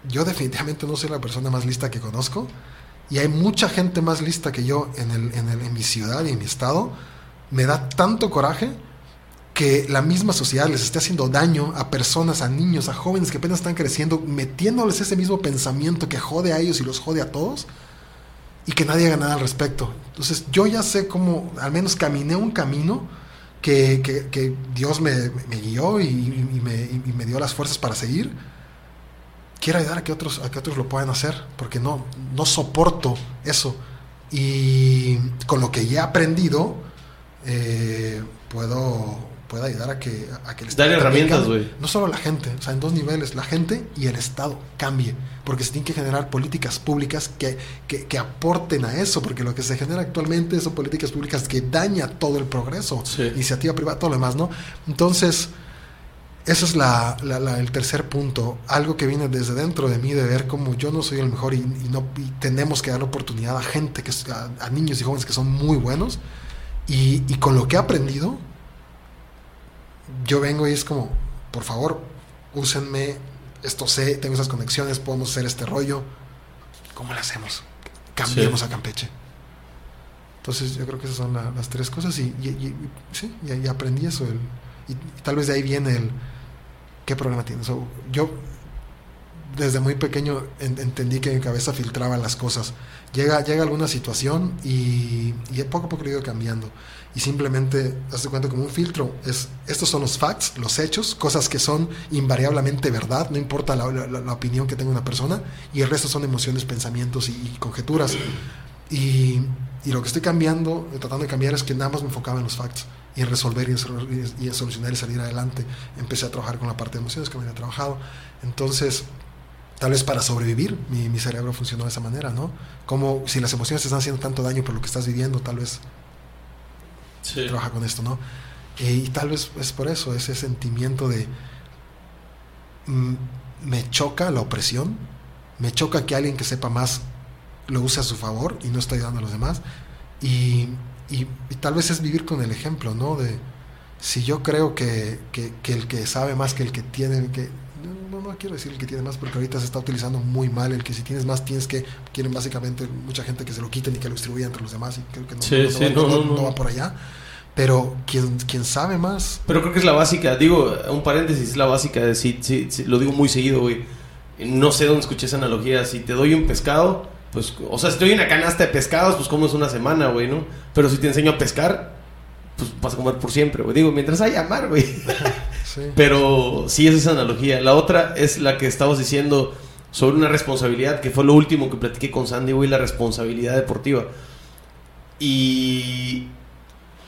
yo definitivamente no soy la persona más lista que conozco. Y hay mucha gente más lista que yo en, en mi ciudad y en mi estado me da tanto coraje que la misma sociedad les esté haciendo daño a personas, a niños, a jóvenes que apenas están creciendo, metiéndoles ese mismo pensamiento que jode a ellos y los jode a todos, y que nadie haga nada al respecto. Entonces yo ya sé cómo, al menos caminé un camino que, que, Dios me, guió y, me, me, dio las fuerzas para seguir. Quiero ayudar a que otros, a que otros lo puedan hacer, porque no, no soporto eso. Y con lo que ya he aprendido, eh, puedo, puedo ayudar a que, a que el Estado herramientas, güey. No solo la gente, o sea, en dos niveles, la gente y el Estado cambie, porque se tienen que generar políticas públicas que, que, aporten a eso, porque lo que se genera actualmente son políticas públicas que daña todo el progreso, iniciativa privada, todo lo demás, ¿no? Entonces, ese es la, el tercer punto, algo que viene desde dentro de mí, de ver cómo yo no soy el mejor y, no, tenemos que dar oportunidad a gente, que, a niños y jóvenes que son muy buenos y, con lo que he aprendido, yo vengo y es como, por favor, úsenme, esto sé, tengo esas conexiones, podemos hacer este rollo. ¿Cómo lo hacemos? Cambiemos a Campeche. Entonces yo creo que esas son las tres cosas y, sí, y, aprendí eso. y, tal vez de ahí viene el, ¿qué problema tienes? yo desde muy pequeño entendí que mi cabeza filtraba las cosas. Llega, llega alguna situación y, y poco a poco lo he ido cambiando. Y simplemente, hazte cuenta como un filtro. Es, estos son los facts, los hechos, cosas que son invariablemente verdad, no importa la, la, opinión que tenga una persona. Y el resto son emociones, pensamientos y, conjeturas. Y, y, lo que estoy cambiando, tratando de cambiar, es que nada más me enfocaba en los facts y en resolver y en, y en solucionar y salir adelante. Empecé a trabajar con la parte de emociones que me había trabajado. Entonces, tal vez para sobrevivir, mi, mi, cerebro funcionó de esa manera, ¿no? Como si las emociones te están haciendo tanto daño por lo que estás viviendo, tal vez trabaja con esto, ¿no? Eh, y tal vez es por eso, ese sentimiento de mm, me choca la opresión, me choca que alguien que sepa más lo use a su favor y no está ayudando a los demás. Y, y, tal vez es vivir con el ejemplo, ¿no? De si yo creo que, que, que el que sabe más que el que tiene, que no quiero decir el que tiene más porque ahorita se está utilizando muy mal el que si tienes más tienes que quieren básicamente mucha gente que se lo quiten y que lo distribuya entre los demás y creo que no, va, por allá. Pero quien, quien sabe más. Pero creo que es la básica digo un paréntesis es la básica de si, lo digo muy seguido güey. No sé dónde escuché esa analogía si te doy un pescado pues o sea si te doy una canasta de pescados pues como es una semana güey no pero si te enseño a pescar pues vas a comer por siempre güey. Digo mientras haya mar güey Pero sí es esa analogía. La otra es la que estabas diciendo sobre una responsabilidad, que fue lo último que platiqué con Sandy, güey, la responsabilidad deportiva. Y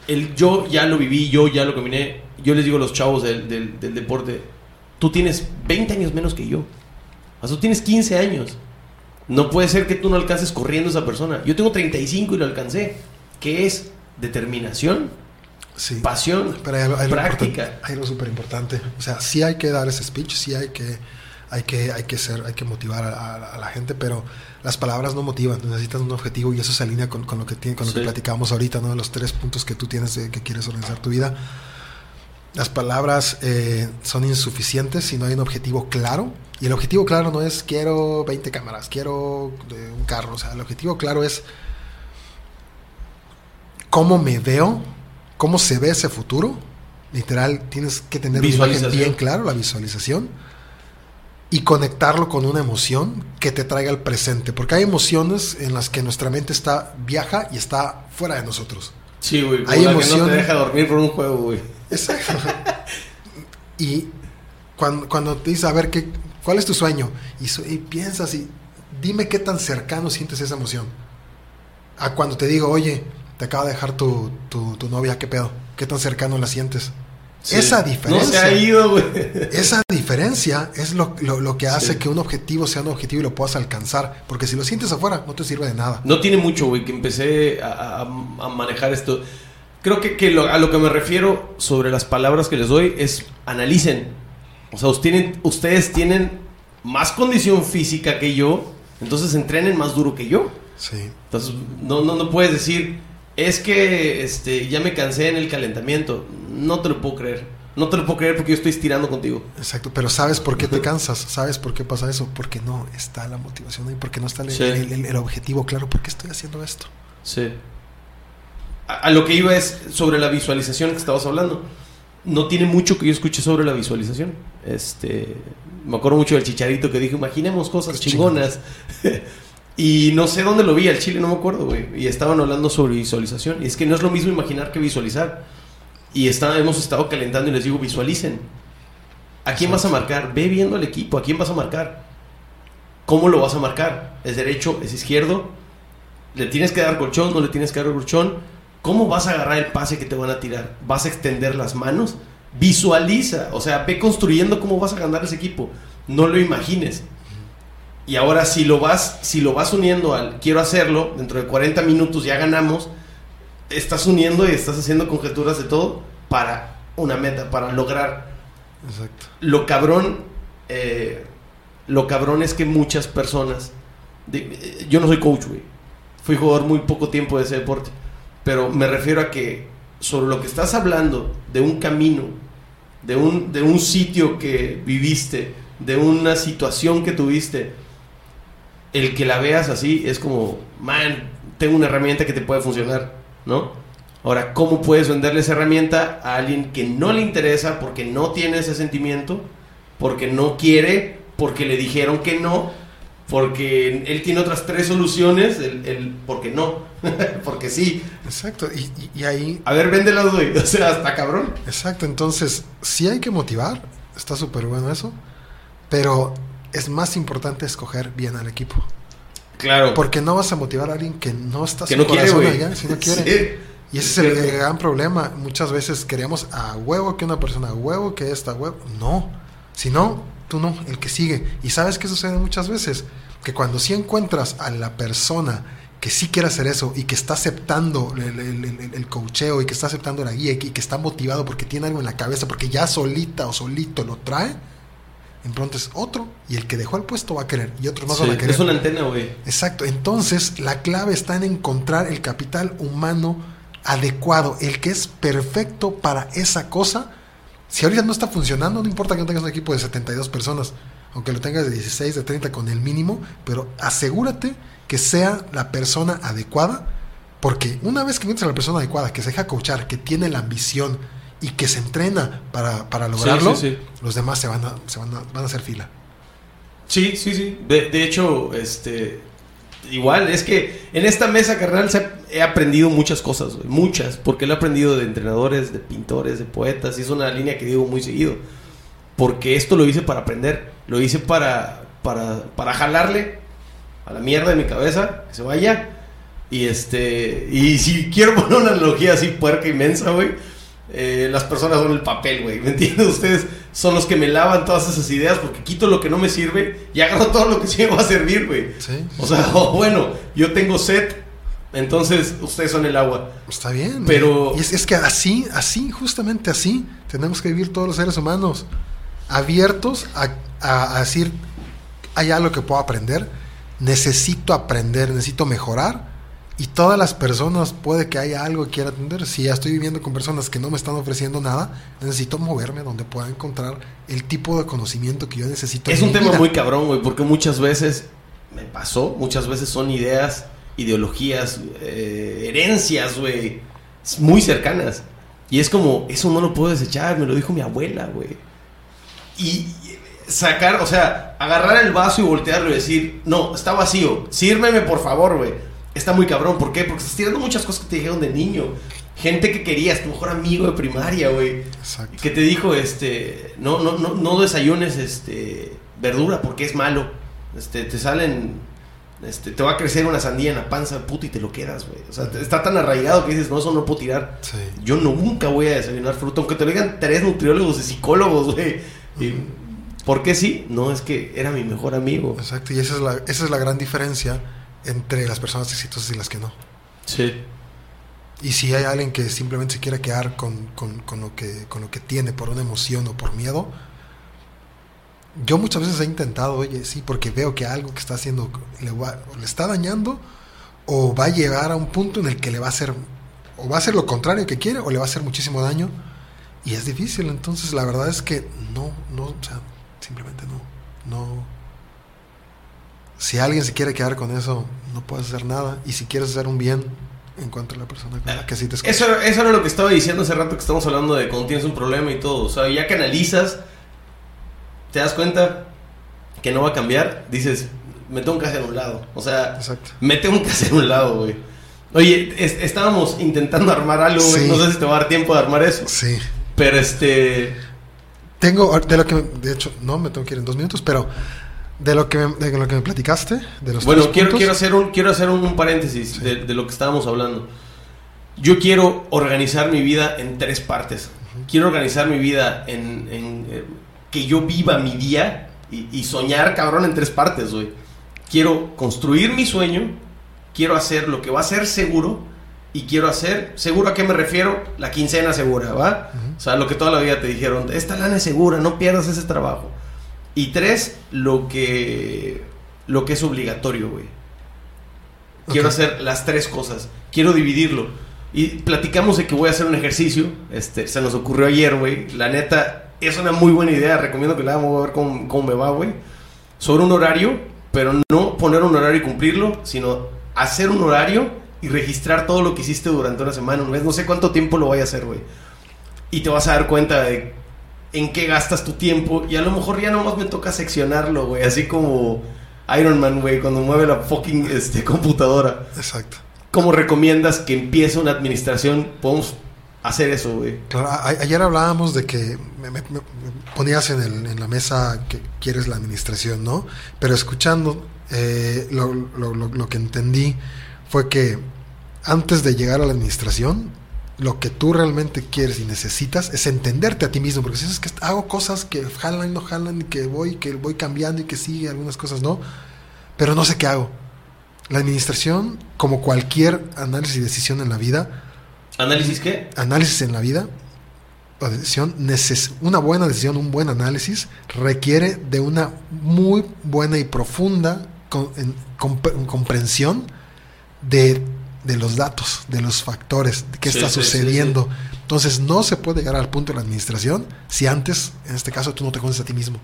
el, yo ya lo viví, yo ya lo caminé. Yo les digo a los chavos del, del, deporte, tú tienes 20 años menos que yo. O tú tienes 15 años. No puede ser que tú no alcances corriendo a esa persona. Yo tengo 35 y lo alcancé. ¿Qué es? Determinación sí. pasión, Pero hay, práctica. Hay algo súper importante. O sea, sí hay que dar ese speech, sí hay que, hay que, hay que, ser, hay que motivar a, la gente, pero las palabras no motivan, necesitas un objetivo y eso se alinea con, con lo que tiene, con lo que platicábamos ahorita, ¿no? Los tres puntos que tú tienes de, que quieres organizar tu vida. Las palabras eh, son insuficientes si no hay un objetivo claro. Y el objetivo claro no es quiero 20 cámaras, quiero eh, un carro. O sea, el objetivo claro es cómo me veo, cómo se ve ese futuro. Literal, tienes que tener una imagen bien claro, la visualización. Y conectarlo con una emoción que te traiga al presente. Porque hay emociones en las que nuestra mente está viaja y está fuera de nosotros. Sí, güey. Hay que no te deja dormir por un juego, güey. Exacto. y cuando, cuando te dices, a ver, ¿qué, ¿cuál es tu sueño? Y, su- y piensas y dime qué tan cercano sientes esa emoción. A cuando te digo, oye, te acaba de dejar tu, tu, tu novia, ¿qué pedo? ¿Qué tan cercano la sientes? Sí. Esa No diferencia. se ha ido, güey. Esa diferencia es lo, lo- lo que hace Sí. que un objetivo sea un objetivo y lo puedas alcanzar. Porque si lo sientes afuera, no te sirve de nada. No tiene mucho, güey, que empecé a, a- a manejar esto. Creo que, que lo- a lo que me refiero sobre las palabras que les doy es analicen. O sea, ustedes tienen, ustedes tienen más condición física que yo, entonces entrenen más duro que yo. Sí. Entonces, no, no, no puedes decir, es que este, ya me cansé en el calentamiento. No te lo puedo creer. No te lo puedo creer porque yo estoy estirando contigo. Exacto, pero ¿sabes por qué te cansas? ¿Sabes por qué pasa eso? Porque no está la motivación ahí, porque no está el, Sí. el- el- el objetivo claro. ¿Por qué estoy haciendo esto? Sí. A, a lo que iba es sobre la visualización que estabas hablando. No tiene mucho que yo escuche sobre la visualización. Este, me acuerdo mucho del chicharito que dijo, imaginemos cosas Qué chingonas. y no sé dónde lo vi, al chile no me acuerdo, güey. Y estaban hablando sobre visualización. Y es que no es lo mismo imaginar que visualizar. Y está, hemos estado calentando y les digo, visualicen. ¿A quién vas a marcar? Ve viendo al equipo, ¿a quién vas a marcar? ¿Cómo lo vas a marcar? ¿Es derecho? ¿Es izquierdo? ¿Le tienes que dar colchón? ¿No le tienes que dar colchón? ¿Cómo vas a agarrar el pase que te van a tirar? ¿Vas a extender las manos? Visualiza, o sea, ve construyendo cómo vas a ganar ese equipo. No lo imagines. Y ahora si lo vas, si lo vas uniendo al quiero hacerlo, dentro de 40 minutos ya ganamos, estás uniendo y estás haciendo conjeturas de todo para una meta, para lograr. Exacto. lo cabrón, eh, lo cabrón es que muchas personas, de- eh, yo no soy coach, güey, fui jugador muy poco tiempo de ese deporte, pero me refiero a que sobre lo que estás hablando, de un camino, de un, de un sitio que viviste, de una situación que tuviste, el que la veas así es como, man, tengo una herramienta que te puede funcionar, ¿no? Ahora, ¿cómo puedes venderle esa herramienta a alguien que no le interesa porque no tiene ese sentimiento, porque no quiere, porque le dijeron que no, porque él tiene otras tres soluciones, el, el porque no, porque sí. Exacto. Y, y- y ahí, A ver, véndelas, güey. O sea, hasta cabrón. exacto. Entonces, sí hay que motivar. Está súper bueno eso. Pero es más importante escoger bien al equipo. Claro. Porque no vas a motivar a alguien que no está que no quiere, allá, si no quiere. Sí. Y ese es el, gran problema. Muchas veces queremos a huevo que una persona, a huevo que esta, a huevo. No. Si no, tú no, el que sigue. Y sabes qué sucede muchas veces? Que cuando sí encuentras a la persona que sí quiere hacer eso y que está aceptando el, el, el- el coacheo y que está aceptando la guía y que, y que está motivado porque tiene algo en la cabeza, porque ya solita o solito lo trae, en pronto es otro y el que dejó el puesto va a querer y otros más Sí, van a querer. es una antena, güey. Exacto, entonces la clave está en encontrar el capital humano adecuado, el que es perfecto para esa cosa. Si ahorita no está funcionando, no importa que no tengas un equipo de 72 personas, aunque lo tengas de 16, de 30 con el mínimo, pero asegúrate que sea la persona adecuada, porque una vez que encuentres a la persona adecuada, que se deja coachar, que tiene la ambición y que se entrena para, para lograrlo, sí, sí. los demás se van a, se van a, van a hacer fila. Sí, sí, sí. De, de hecho, este. Igual, es que en esta mesa, carnal, se ha- he aprendido muchas cosas, güey, muchas, porque lo he aprendido de entrenadores, de pintores, de poetas, y es una línea que digo muy seguido. Porque esto lo hice para aprender, lo hice para, para, para jalarle a la mierda de mi cabeza, que se vaya. Y este, y si quiero poner una analogía así puerca inmensa, güey, eh, las personas son el papel, güey, ¿me entiendes? Ustedes son los que me lavan todas esas ideas porque quito lo que no me sirve y agarro todo lo que sí me va a servir, güey. ¿Sí? O sea, o bueno, yo tengo sed, entonces ustedes son el agua. Está bien. Pero- Y es, es que así, así, justamente así, tenemos que vivir todos los seres humanos. Abiertos a, a- a decir, hay algo que puedo aprender, necesito aprender, necesito mejorar. Y todas las personas, puede que haya algo que quiera atender. Si ya estoy viviendo con personas que no me están ofreciendo nada, necesito moverme donde pueda encontrar el tipo de conocimiento que yo necesito. Es un tema muy cabrón, güey, porque muchas veces me pasó, muchas veces son ideas, ideologías, eh, herencias, güey, muy cercanas. Y es como, eso no lo puedo desechar, me lo dijo mi abuela, güey. Y sacar, o sea, agarrar el vaso y voltearlo y decir, no, está vacío, sírveme por favor, güey. Está muy cabrón, ¿por qué? Porque estás tirando muchas cosas que te dijeron de niño. Gente que querías, tu mejor amigo de primaria, güey. Que te dijo, este, no, no, no, no desayunes, este, verdura porque es malo. Este, te salen, este, te va a crecer una sandía en la panza, puta, y te lo quedas, güey. O sea, está tan arraigado que dices, no, eso no puedo tirar. Yo nunca voy a desayunar fruta, aunque te lo digan tres nutriólogos y psicólogos, güey. ¿Por qué sí? No, es que era mi mejor amigo. Exacto, y esa es la, esa es la gran diferencia entre las personas exitosas y las que no. Sí. Y si hay alguien que simplemente se quiere quedar con, lo que, con lo que tiene por una emoción o por miedo, yo muchas veces he intentado, oye, sí, porque veo que algo que está haciendo le, le está dañando o va a llegar a un punto en el que le va a hacer, o va a hacer lo contrario que quiere o le va a hacer muchísimo daño. Y es difícil, entonces la verdad es que no, no, o sea, Simplemente no. No. Si alguien se quiere quedar con eso, no puedes hacer nada. Y si quieres hacer un bien, encuentra la persona que sí te escucha. Eso, eso era lo que estaba diciendo hace rato que estamos hablando de cuando tienes un problema y todo. O sea, ya que analizas, te das cuenta que no va a cambiar, dices, me tengo que hacer un lado. O sea, me tengo que hacer un lado, güey. Oye, estábamos intentando armar algo, güey. No sé si te va a dar tiempo de armar eso. Sí. Pero este. Tengo, de lo que, de hecho, no me tengo que ir en dos minutos, pero de lo que me, de lo que me platicaste, de los Bueno, quiero, quiero hacer un, quiero hacer un, paréntesis de, de, lo que estábamos hablando. Yo quiero organizar mi vida en tres partes. Quiero organizar mi vida en, en eh, que yo viva mi día y, y, soñar, cabrón, en tres partes, güey. Quiero construir mi sueño, quiero hacer lo que va a ser seguro y quiero hacer, seguro a qué me refiero, la quincena segura, ¿va? O sea, lo que toda la vida te dijeron, esta lana es segura, no pierdas ese trabajo. Y tres, lo que, lo que es obligatorio, güey. Quiero hacer las tres cosas, quiero dividirlo. Y platicamos de que voy a hacer un ejercicio, este, se nos ocurrió ayer, güey. La neta, es una muy buena idea, recomiendo que la hagamos a ver cómo, cómo me va, güey. Sobre un horario, pero no poner un horario y cumplirlo, sino hacer un horario y registrar todo lo que hiciste durante una semana, un mes, no sé cuánto tiempo lo vaya a hacer, güey. Y te vas a dar cuenta de en qué gastas tu tiempo y a lo mejor ya nomás me toca seccionarlo, güey, así como Iron Man, güey, cuando mueve la fucking este, computadora. Exacto. ¿Cómo recomiendas que empiece una administración? Podemos hacer eso, güey. Claro, ayer hablábamos de que me, ponías en, el, en, la mesa que quieres la administración, ¿no? Pero escuchando eh, lo, lo, lo que entendí fue que antes de llegar a la administración, lo que tú realmente quieres y necesitas es entenderte a ti mismo, porque si es que hago cosas que jalan, no jalan, y que voy, que voy cambiando y que sigue, algunas cosas no, pero no sé qué hago. La administración, como cualquier análisis y decisión en la vida. ¿Análisis qué? Análisis en la vida o decisión, una buena decisión, un buen análisis, requiere de una muy buena y profunda comprensión de, los datos, de los factores, de qué está sucediendo. Entonces no se puede llegar al punto de la administración si antes, en este caso, tú no te conoces a ti mismo.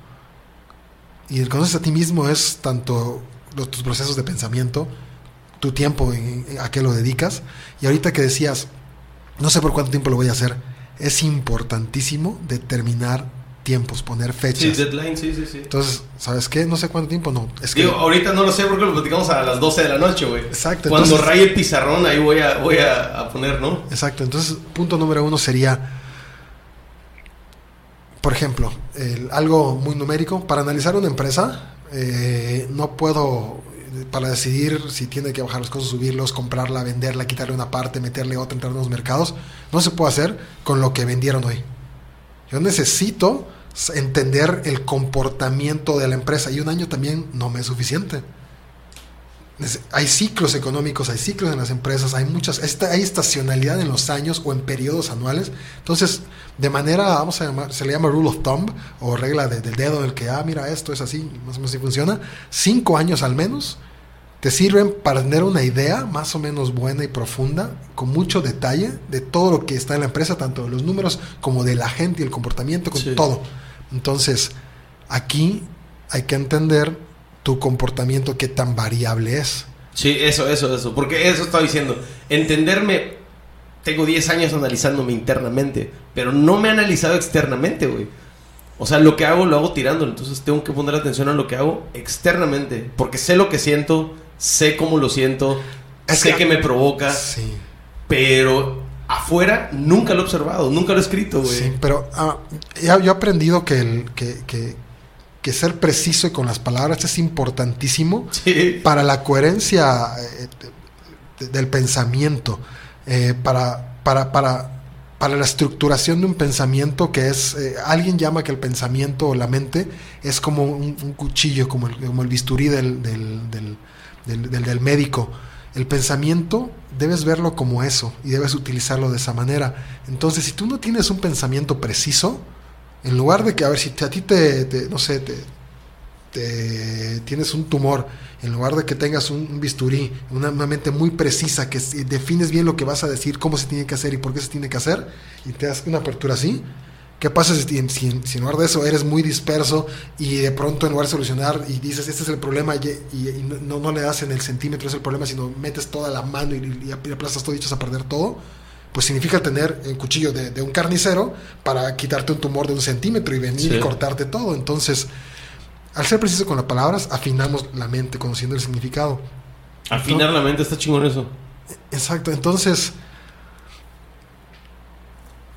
Y el conoces a ti mismo es tanto los, tus procesos de pensamiento, tu tiempo, a qué lo dedicas. Y ahorita que decías, no sé por cuánto tiempo lo voy a hacer, es importantísimo determinar tiempos, poner fechas. Sí, deadline, sí, sí, sí. Entonces, ¿sabes qué? No sé cuánto tiempo, no. Es que... Digo, ahorita no lo sé porque lo platicamos a las 12 de la noche, güey. Exacto. Cuando raye el pizarrón, ahí voy a, voy a, poner, ¿no? Exacto. Entonces, punto número uno sería, por ejemplo, algo muy numérico. Para analizar una empresa, eh, no puedo, para decidir si tiene que bajar los costos, subirlos, comprarla, venderla, quitarle una parte, meterle otra, entrar en los mercados, no se puede hacer con lo que vendieron hoy. Yo necesito entender el comportamiento de la empresa y un año también no me es suficiente. Hay ciclos económicos, hay ciclos en las empresas, hay muchas, hay estacionalidad en los años o en periodos anuales. Entonces, de manera, vamos a llamar, se le llama rule of thumb o regla del dedo en el que, ah, mira, esto es así, más o menos así funciona. Cinco años al menos te sirven para tener una idea más o menos buena y profunda, con mucho detalle de todo lo que está en la empresa, tanto de los números como de la gente y el comportamiento, con Sí. todo. Entonces, aquí hay que entender tu comportamiento, qué tan variable es. Sí, eso, eso, eso. Porque eso estaba diciendo. Entenderme. Tengo 10 años analizándome internamente. Pero no me he analizado externamente, güey. O sea, lo que hago lo hago tirando. Entonces tengo que poner atención a lo que hago externamente. Porque sé lo que siento. Sé cómo lo siento. Es sé que- que me provoca. Sí. Pero afuera nunca lo he observado. Nunca lo he escrito, güey. Sí, pero ah, yo he aprendido que, el, que, que- que ser preciso y con las palabras es importantísimo Sí. para la coherencia eh, de- del pensamiento, eh, para, para, para, para la estructuración de un pensamiento que es, eh, alguien llama que el pensamiento o la mente es como un, cuchillo, como el, como el bisturí del, del, del- del- médico. El pensamiento debes verlo como eso y debes utilizarlo de esa manera. Entonces, si tú no tienes un pensamiento preciso, en lugar de que, a ver, si a ti te, te- no sé, te, te- tienes un tumor, en lugar de que tengas un, un bisturí, una, una mente muy precisa, que defines bien lo que vas a decir, cómo se tiene que hacer y por qué se tiene que hacer, y te das una apertura así, ¿qué pasa si, si- si en lugar de eso eres muy disperso y de pronto en lugar de solucionar y dices, este es el problema y, y- y no, no le das en el centímetro, es el problema, sino metes toda la mano y, y aplastas todo y echas a perder todo? Pues significa tener el cuchillo de, de un carnicero para quitarte un tumor de un centímetro y venir Sí. y cortarte todo. Entonces, al ser preciso con las palabras, afinamos la mente conociendo el significado. Afinar la mente está chingón eso. Exacto, entonces,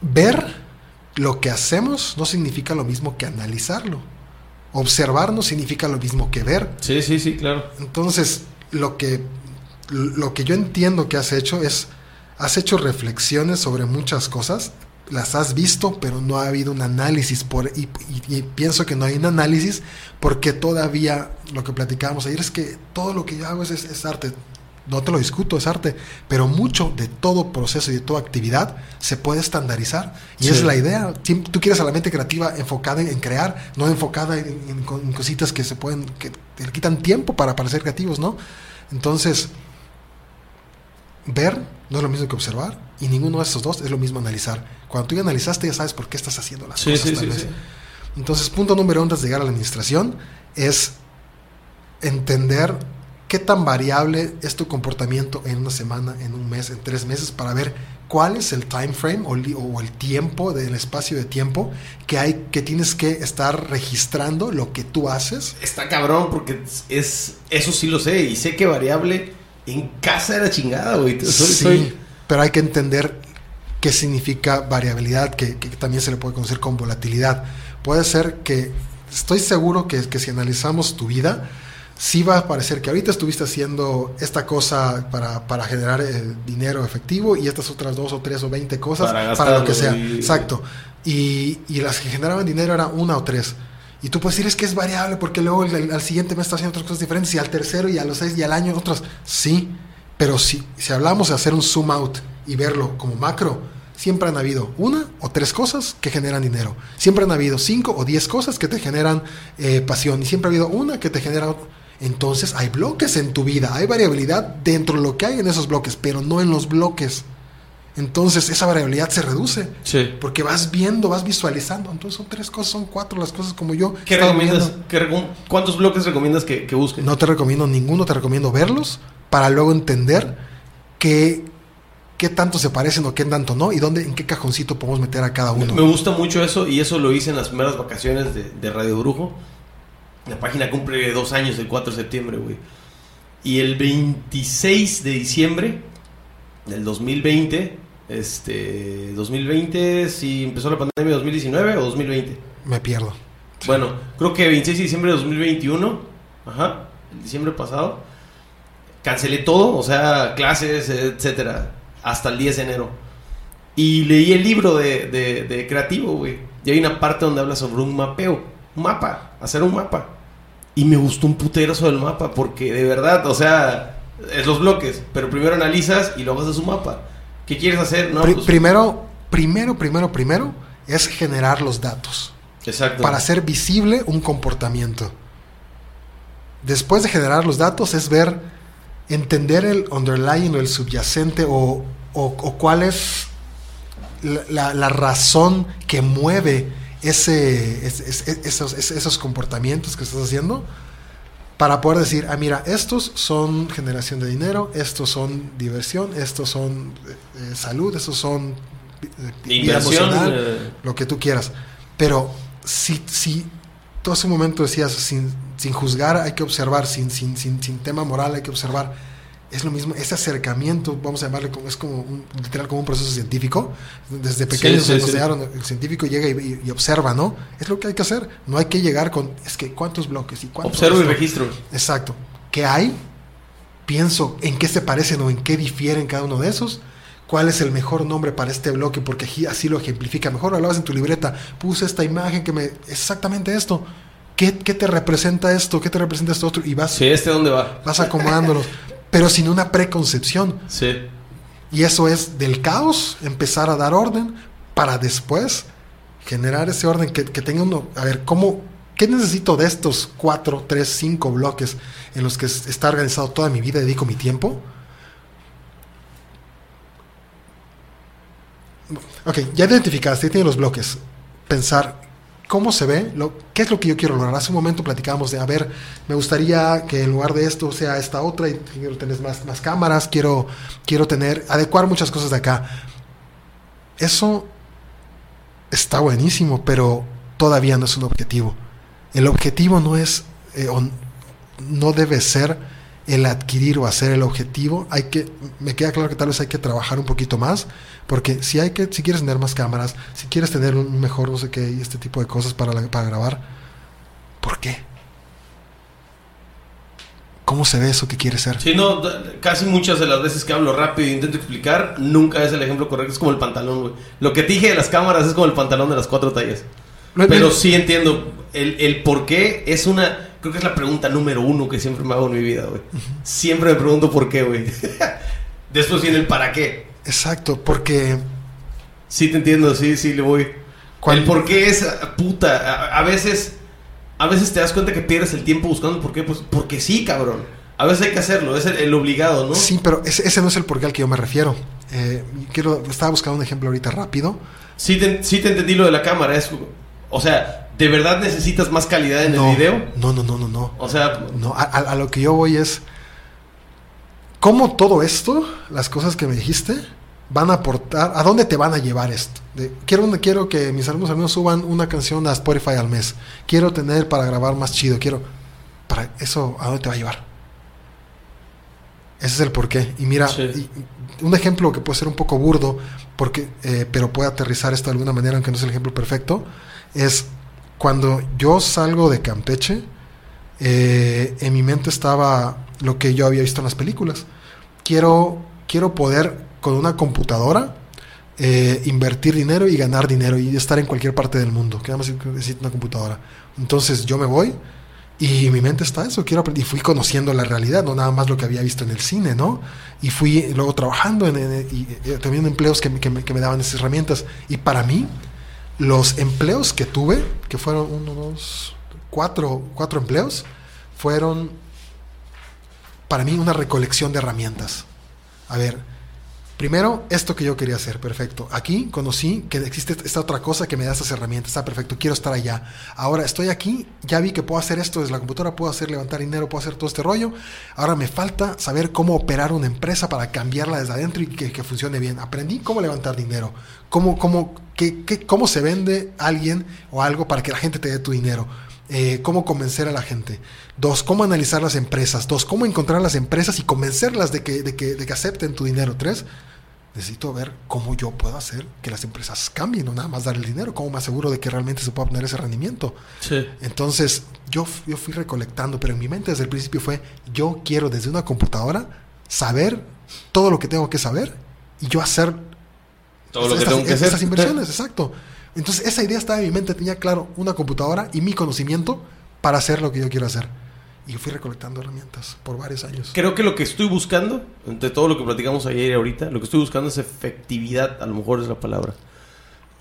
ver lo que hacemos no significa lo mismo que analizarlo. Observar no significa lo mismo que ver. Sí, sí, sí, claro. Entonces, lo que, lo que yo entiendo que has hecho es, has hecho reflexiones sobre muchas cosas, las has visto, pero no ha habido un análisis, por, y, y- y pienso que no hay un análisis porque todavía, lo que platicábamos ayer es que todo lo que yo hago es, es- es arte. No te lo discuto, es arte, pero mucho de todo proceso y de toda actividad se puede estandarizar. Y Sí. es la idea. Tú quieres a la mente creativa enfocada en, en crear, no enfocada en, en co- en cositas que se pueden, que te quitan tiempo para, para ser creativos, ¿no? Entonces, ver no es lo mismo que observar y ninguno de estos dos es lo mismo analizar. Cuando tú ya analizaste ya sabes por qué estás haciendo las Sí, cosas. sí, tal vez. Entonces, punto número uno antes de llegar a la administración es entender qué tan variable es tu comportamiento en una semana, en un mes, en tres meses, para ver cuál es el time frame o, el tiempo del espacio de tiempo que hay que tienes que estar registrando lo que tú haces. Está cabrón porque es eso sí lo sé y sé que variable en casa era chingada, güey. Soy- sí, soy- pero hay que entender qué significa variabilidad, que, que también se le puede conocer con volatilidad. Puede ser que, estoy seguro que, que si analizamos tu vida, sí va a parecer que ahorita estuviste haciendo esta cosa para, para generar eh, dinero efectivo y estas otras dos o tres o veinte cosas Para para, lo que sea. y- Exacto. Y, y las que generaban dinero era una o tres. Y tú puedes decir, es que es variable porque luego el- el- al siguiente mes está haciendo otras cosas diferentes y al tercero y a los seis y al año otras. Sí, pero si, si hablamos de hacer un zoom out y verlo como macro, siempre han habido una o tres cosas que generan dinero. Siempre han habido cinco o diez cosas que te generan eh, pasión. Y siempre ha habido una que te genera... Entonces hay bloques en tu vida, hay variabilidad dentro de lo que hay en esos bloques, pero no en los bloques. Entonces esa variabilidad se reduce. Sí. Porque vas viendo, vas visualizando. Entonces son tres cosas, son cuatro las cosas como yo. ¿Qué recomiendas? ¿Qué ¿Cuántos bloques recomiendas que, que busquen? No te recomiendo ninguno, te recomiendo verlos para luego entender qué, qué tanto se parecen o qué tanto no y dónde, en qué cajoncito podemos meter a cada uno. me gusta mucho eso y eso lo hice en las primeras vacaciones de, de Radio Brujo. La página cumple dos años el 4 de septiembre, güey. Y el 26 de diciembre del 2020, este, 2020, si empezó la pandemia 2019 o 2020. Me pierdo. Bueno, creo que 26 de diciembre de 2021, ajá, el diciembre pasado, cancelé todo, o sea, clases, etcétera, hasta el 10 de enero. Y leí el libro de, de, de creativo, güey. Y hay una parte donde habla sobre un mapeo, un mapa, hacer un mapa. Y me gustó un putero sobre el mapa, porque de verdad, o sea, es los bloques, pero primero analizas y luego haces un mapa. ¿Qué quieres hacer? No, pues, primero, primero, primero, primero es generar los datos exacto. para hacer visible un comportamiento. Después de generar los datos es ver entender el underlying o el subyacente o, o, o cuál es la, la- razón que mueve ese, es- es- es- esos, es- esos comportamientos que estás haciendo para poder decir, ah, mira, estos son generación de dinero, estos son diversión, estos son eh, eh, salud, estos son eh, vida emocional, eh. lo que tú quieras. Pero si, si tú hace un momento decías, sin, sin juzgar hay que observar, sin, sin, sin, sin tema moral hay que observar, es lo mismo, ese acercamiento, vamos a llamarle como, es como un, literal como un proceso científico. Desde pequeños sí, nos sí. el científico llega y, observa, ¿no? Es lo que hay que hacer. No hay que llegar con, es que cuántos bloques y cuántos. Observo y registro. Exacto. ¿Qué hay? Pienso en qué se parecen o en qué difieren cada uno de esos. ¿Cuál es el mejor nombre para este bloque? Porque así lo ejemplifica. Mejor hablabas en tu libreta. Puse esta imagen que me... Exactamente esto. ¿Qué, qué te representa esto? ¿Qué te representa esto otro? Y vas, Sí, ¿este dónde va? vas acomodándolos. pero sin una preconcepción. Sí. Y eso es del caos, empezar a dar orden para después generar ese orden que, que tenga uno. A ver, ¿cómo, ¿qué necesito de estos cuatro, tres, cinco bloques en los que es- está organizado toda mi vida, dedico mi tiempo? Ok, ya identificaste, ya tienes los bloques. Pensar cómo se ve, qué es lo que yo quiero lograr. Hace un momento platicábamos de, a ver, me gustaría que en lugar de esto sea esta otra y quiero tener más, más cámaras, quiero, quiero tener, adecuar muchas cosas de acá. Eso está buenísimo, pero todavía no es un objetivo. El objetivo no es, eh, no debe ser el adquirir o hacer el objetivo. Hay que, me queda claro que tal vez hay que trabajar un poquito más, porque si hay que, si quieres tener más cámaras, si quieres tener un mejor no sé qué y este tipo de cosas para, la- para grabar, ¿por qué? ¿Cómo se ve eso que quieres ser? Sí, no, casi muchas de las veces que hablo rápido e intento explicar, nunca es el ejemplo correcto. Es como el pantalón, güey. Lo que te dije de las cámaras es como el pantalón de las cuatro tallas. Pero sí entiendo. El, el por qué es una. Creo que es la pregunta número uno que siempre me hago en mi vida, güey. Siempre me pregunto por qué, güey. Después viene el para qué. Exacto, porque Sí, te entiendo, sí, sí, le voy. ¿Cuál- El por qué es ah, puta. A, a veces. A veces te das cuenta que pierdes el tiempo buscando por qué. Pues porque sí, cabrón. A veces hay que hacerlo, es el, el obligado, ¿no? Sí, pero ese, ese no es el porqué al que yo me refiero. Eh, quiero, estaba buscando un ejemplo ahorita rápido. Sí te, sí te entendí lo de la cámara. Es, o sea, ¿de verdad necesitas más calidad en no, el video? No, no, no, no, no. O sea, No, a, a- a lo que yo voy es cómo todo esto, las cosas que me dijiste, van a aportar, a dónde te van a llevar esto. De, quiero, quiero que mis alumnos al menos suban una canción a Spotify al mes. Quiero tener para grabar más chido. Quiero, para eso, ¿a dónde te va a llevar? Ese es el porqué. Y mira, Sí. y- y un ejemplo que puede ser un poco burdo, porque, eh, pero puede aterrizar esto de alguna manera, aunque no es el ejemplo perfecto, es cuando yo salgo de Campeche, eh, en mi mente estaba lo que yo había visto en las películas. Quiero, quiero poder con una computadora eh, invertir dinero y ganar dinero y estar en cualquier parte del mundo. Que nada más necesito una computadora. Entonces yo me voy y mi mente está eso. Quiero aprender. Y fui conociendo la realidad, no nada más lo que había visto en el cine, ¿no? Y fui luego trabajando en, en- y, eh, empleos que, que me, que me daban esas herramientas. Y para mí, los empleos que tuve, que fueron uno, dos, cuatro, cuatro empleos, fueron para mí una recolección de herramientas. A ver, primero, esto que yo quería hacer, perfecto. Aquí conocí que existe esta otra cosa que me da esas herramientas, está perfecto, quiero estar allá. Ahora estoy aquí, ya vi que puedo hacer esto desde la computadora, puedo hacer levantar dinero, puedo hacer todo este rollo. Ahora me falta saber cómo operar una empresa para cambiarla desde adentro y que, que funcione bien. Aprendí cómo levantar dinero, cómo, cómo, qué- qué- cómo se vende alguien o algo para que la gente te dé tu dinero. Eh, cómo convencer a la gente. Dos, cómo analizar las empresas. Dos, cómo encontrar las empresas y convencerlas de que, de que, de que acepten tu dinero. Tres, necesito ver cómo yo puedo hacer que las empresas cambien, no nada más dar el dinero, cómo me aseguro de que realmente se pueda obtener ese rendimiento. sí. Entonces, yo, yo fui recolectando, pero en mi mente desde el principio fue, yo quiero desde una computadora saber todo lo que tengo que saber y yo hacer Todo lo que tengo que hacer. estas inversiones, exacto. Entonces, esa idea estaba en mi mente, tenía claro una computadora y mi conocimiento para hacer lo que yo quiero hacer. Y fui recolectando herramientas por varios años. Creo que lo que estoy buscando, entre todo lo que platicamos ayer y ahorita, lo que estoy buscando es efectividad, a lo mejor es la palabra.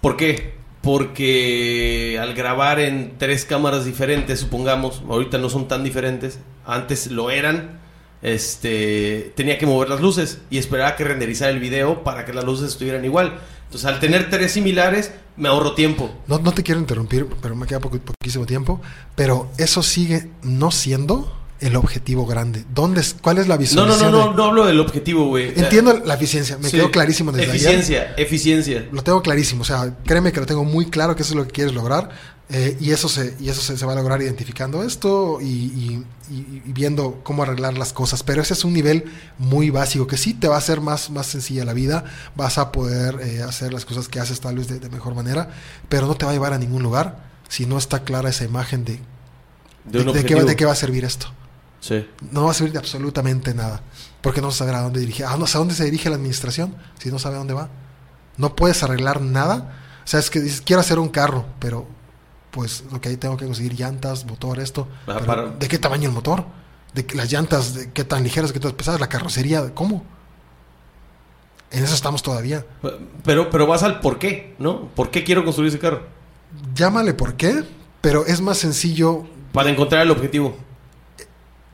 ¿Por qué? Porque al grabar en tres cámaras diferentes, supongamos, ahorita no son tan diferentes, antes lo eran, este, tenía que mover las luces y esperaba que renderizara el video para que las luces estuvieran igual. Entonces, al tener tres similares, me ahorro tiempo. No, no te quiero interrumpir, pero me queda poco- poquísimo tiempo. Pero eso sigue no siendo el objetivo grande. ¿Dónde es, ¿Cuál es la No, no, no, de- no, no hablo del objetivo, güey. Entiendo la eficiencia, me Sí. quedó clarísimo desde ayer. Eficiencia, eficiencia. Lo tengo clarísimo, o sea, créeme que lo tengo muy claro que eso es lo que quieres lograr eh, y eso se y eso se, se va a lograr identificando esto y, y- y- viendo cómo arreglar las cosas. Pero ese es un nivel muy básico que sí te va a hacer más, más sencilla la vida, vas a poder eh, hacer las cosas que haces tal vez de, de mejor manera, pero no te va a llevar a ningún lugar si no está clara esa imagen de, De un de- de qué, de qué va a servir esto. Sí. No va a servir de absolutamente nada. Porque no sabe a dónde dirige. Ah, no sé a dónde se dirige la administración si no sabe a dónde va. No puedes arreglar nada. O sea, es que dices, quiero hacer un carro, pero pues, ok, tengo que conseguir llantas, motor, esto. Ah, pero, para- ¿De qué tamaño el motor? ¿De qué- las llantas? ¿De qué tan ligeras, qué tan pesadas? ¿La carrocería? ¿Cómo? En eso estamos todavía. Pero, pero vas al por qué, ¿no? ¿Por qué quiero construir ese carro? Llámale por qué, pero es más sencillo Para encontrar el objetivo.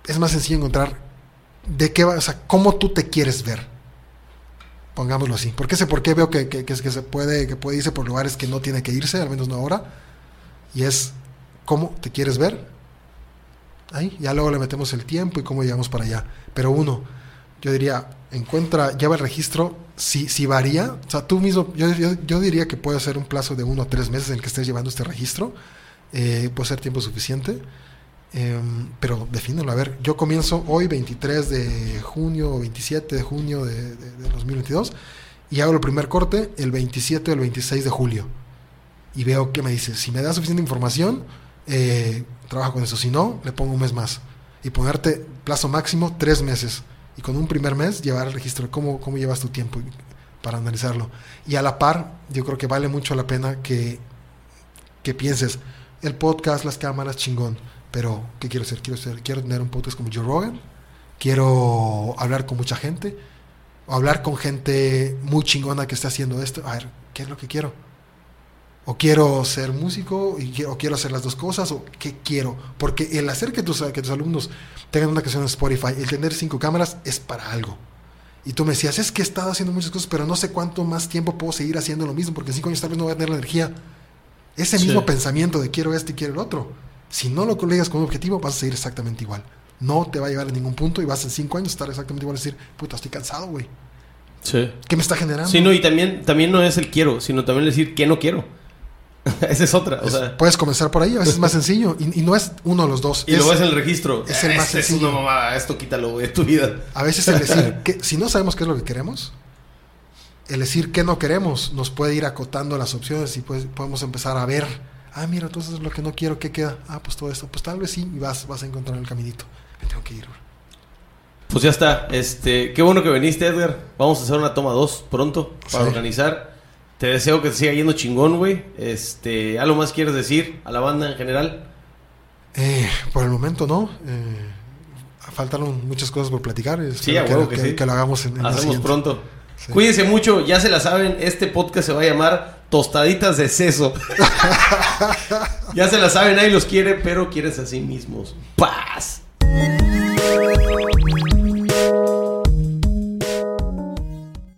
es más sencillo encontrar de qué va, o sea, cómo tú te quieres ver. Pongámoslo así. Porque ese por qué veo que, que- que- que se puede, que puede irse por lugares que no tiene que irse, al menos no ahora. Y es cómo te quieres ver. Ahí, ya luego le metemos el tiempo y cómo llegamos para allá. Pero uno, yo diría, encuentra, lleva el registro, si, si varía, o sea, tú mismo, yo, yo, yo diría que puede ser un plazo de uno o tres meses en el que estés llevando este registro. Eh, puede ser tiempo suficiente. Em, pero defínelo, a ver, yo comienzo hoy 23 de junio o 27 de junio de, de- de 2022 y hago el primer corte el 27 o el 26 de julio. Y veo que me dice, si me da suficiente información, eh, trabajo con eso, si no, le pongo un mes más. Y ponerte plazo máximo tres meses. Y con un primer mes llevar el registro cómo, cómo llevas tu tiempo para analizarlo. Y a la par, yo creo que vale mucho la pena que, que pienses, el podcast, las cámaras, chingón. Pero, ¿qué quiero hacer? Quiero, hacer, quiero tener un podcast como Joe Rogan. Quiero hablar con mucha gente. O hablar con gente muy chingona que está haciendo esto. A ver, ¿qué es lo que quiero? O quiero ser músico y quiero, o quiero hacer las dos cosas. O qué quiero. Porque el hacer que tus, que tus alumnos tengan una canción en Spotify, el tener cinco cámaras, es para algo. Y tú me decías, es que he estado haciendo muchas cosas, pero no sé cuánto más tiempo puedo seguir haciendo lo mismo, porque en cinco años tal vez no voy a tener la energía. Ese Sí. mismo pensamiento de quiero esto y quiero el otro. Si no lo colegas con un objetivo, vas a seguir exactamente igual. No te va a llevar a ningún punto y vas en cinco años a estar exactamente igual y decir, puta, estoy cansado, güey. Sí. ¿Qué me está generando? Sí, no, y también, también no es el quiero, sino también decir qué no quiero. Esa es otra. O Es- sea, puedes comenzar por ahí, a veces es más sencillo. Y, y no es uno de los dos. y es, lo ves en el registro. es el más Este es sencillo. una mamada, esto quítalo de tu vida. A veces el decir que si no sabemos qué es lo que queremos, el decir que no queremos nos puede ir acotando las opciones y pues podemos empezar a ver, ah, mira, entonces lo que no quiero, ¿qué queda? Ah, pues todo esto, pues tal vez sí, y vas, vas a encontrar el caminito. Me tengo que ir. Pues ya está. Este, qué bueno que viniste, Edgar. Vamos a hacer una toma 2 pronto para Sí. organizar. Te deseo que te siga yendo chingón, güey. Este, ¿algo más quieres decir a la banda en general? Eh, por el momento no. Eh, faltaron muchas cosas por platicar. Sí, a huevo que sí. que lo hagamos en, en Hacemos pronto. Sí. Cuídense mucho, ya se la saben, este podcast se va a llamar Tostaditas de Seso. ya se la saben, nadie los quiere, pero quieres a sí mismos. Paz.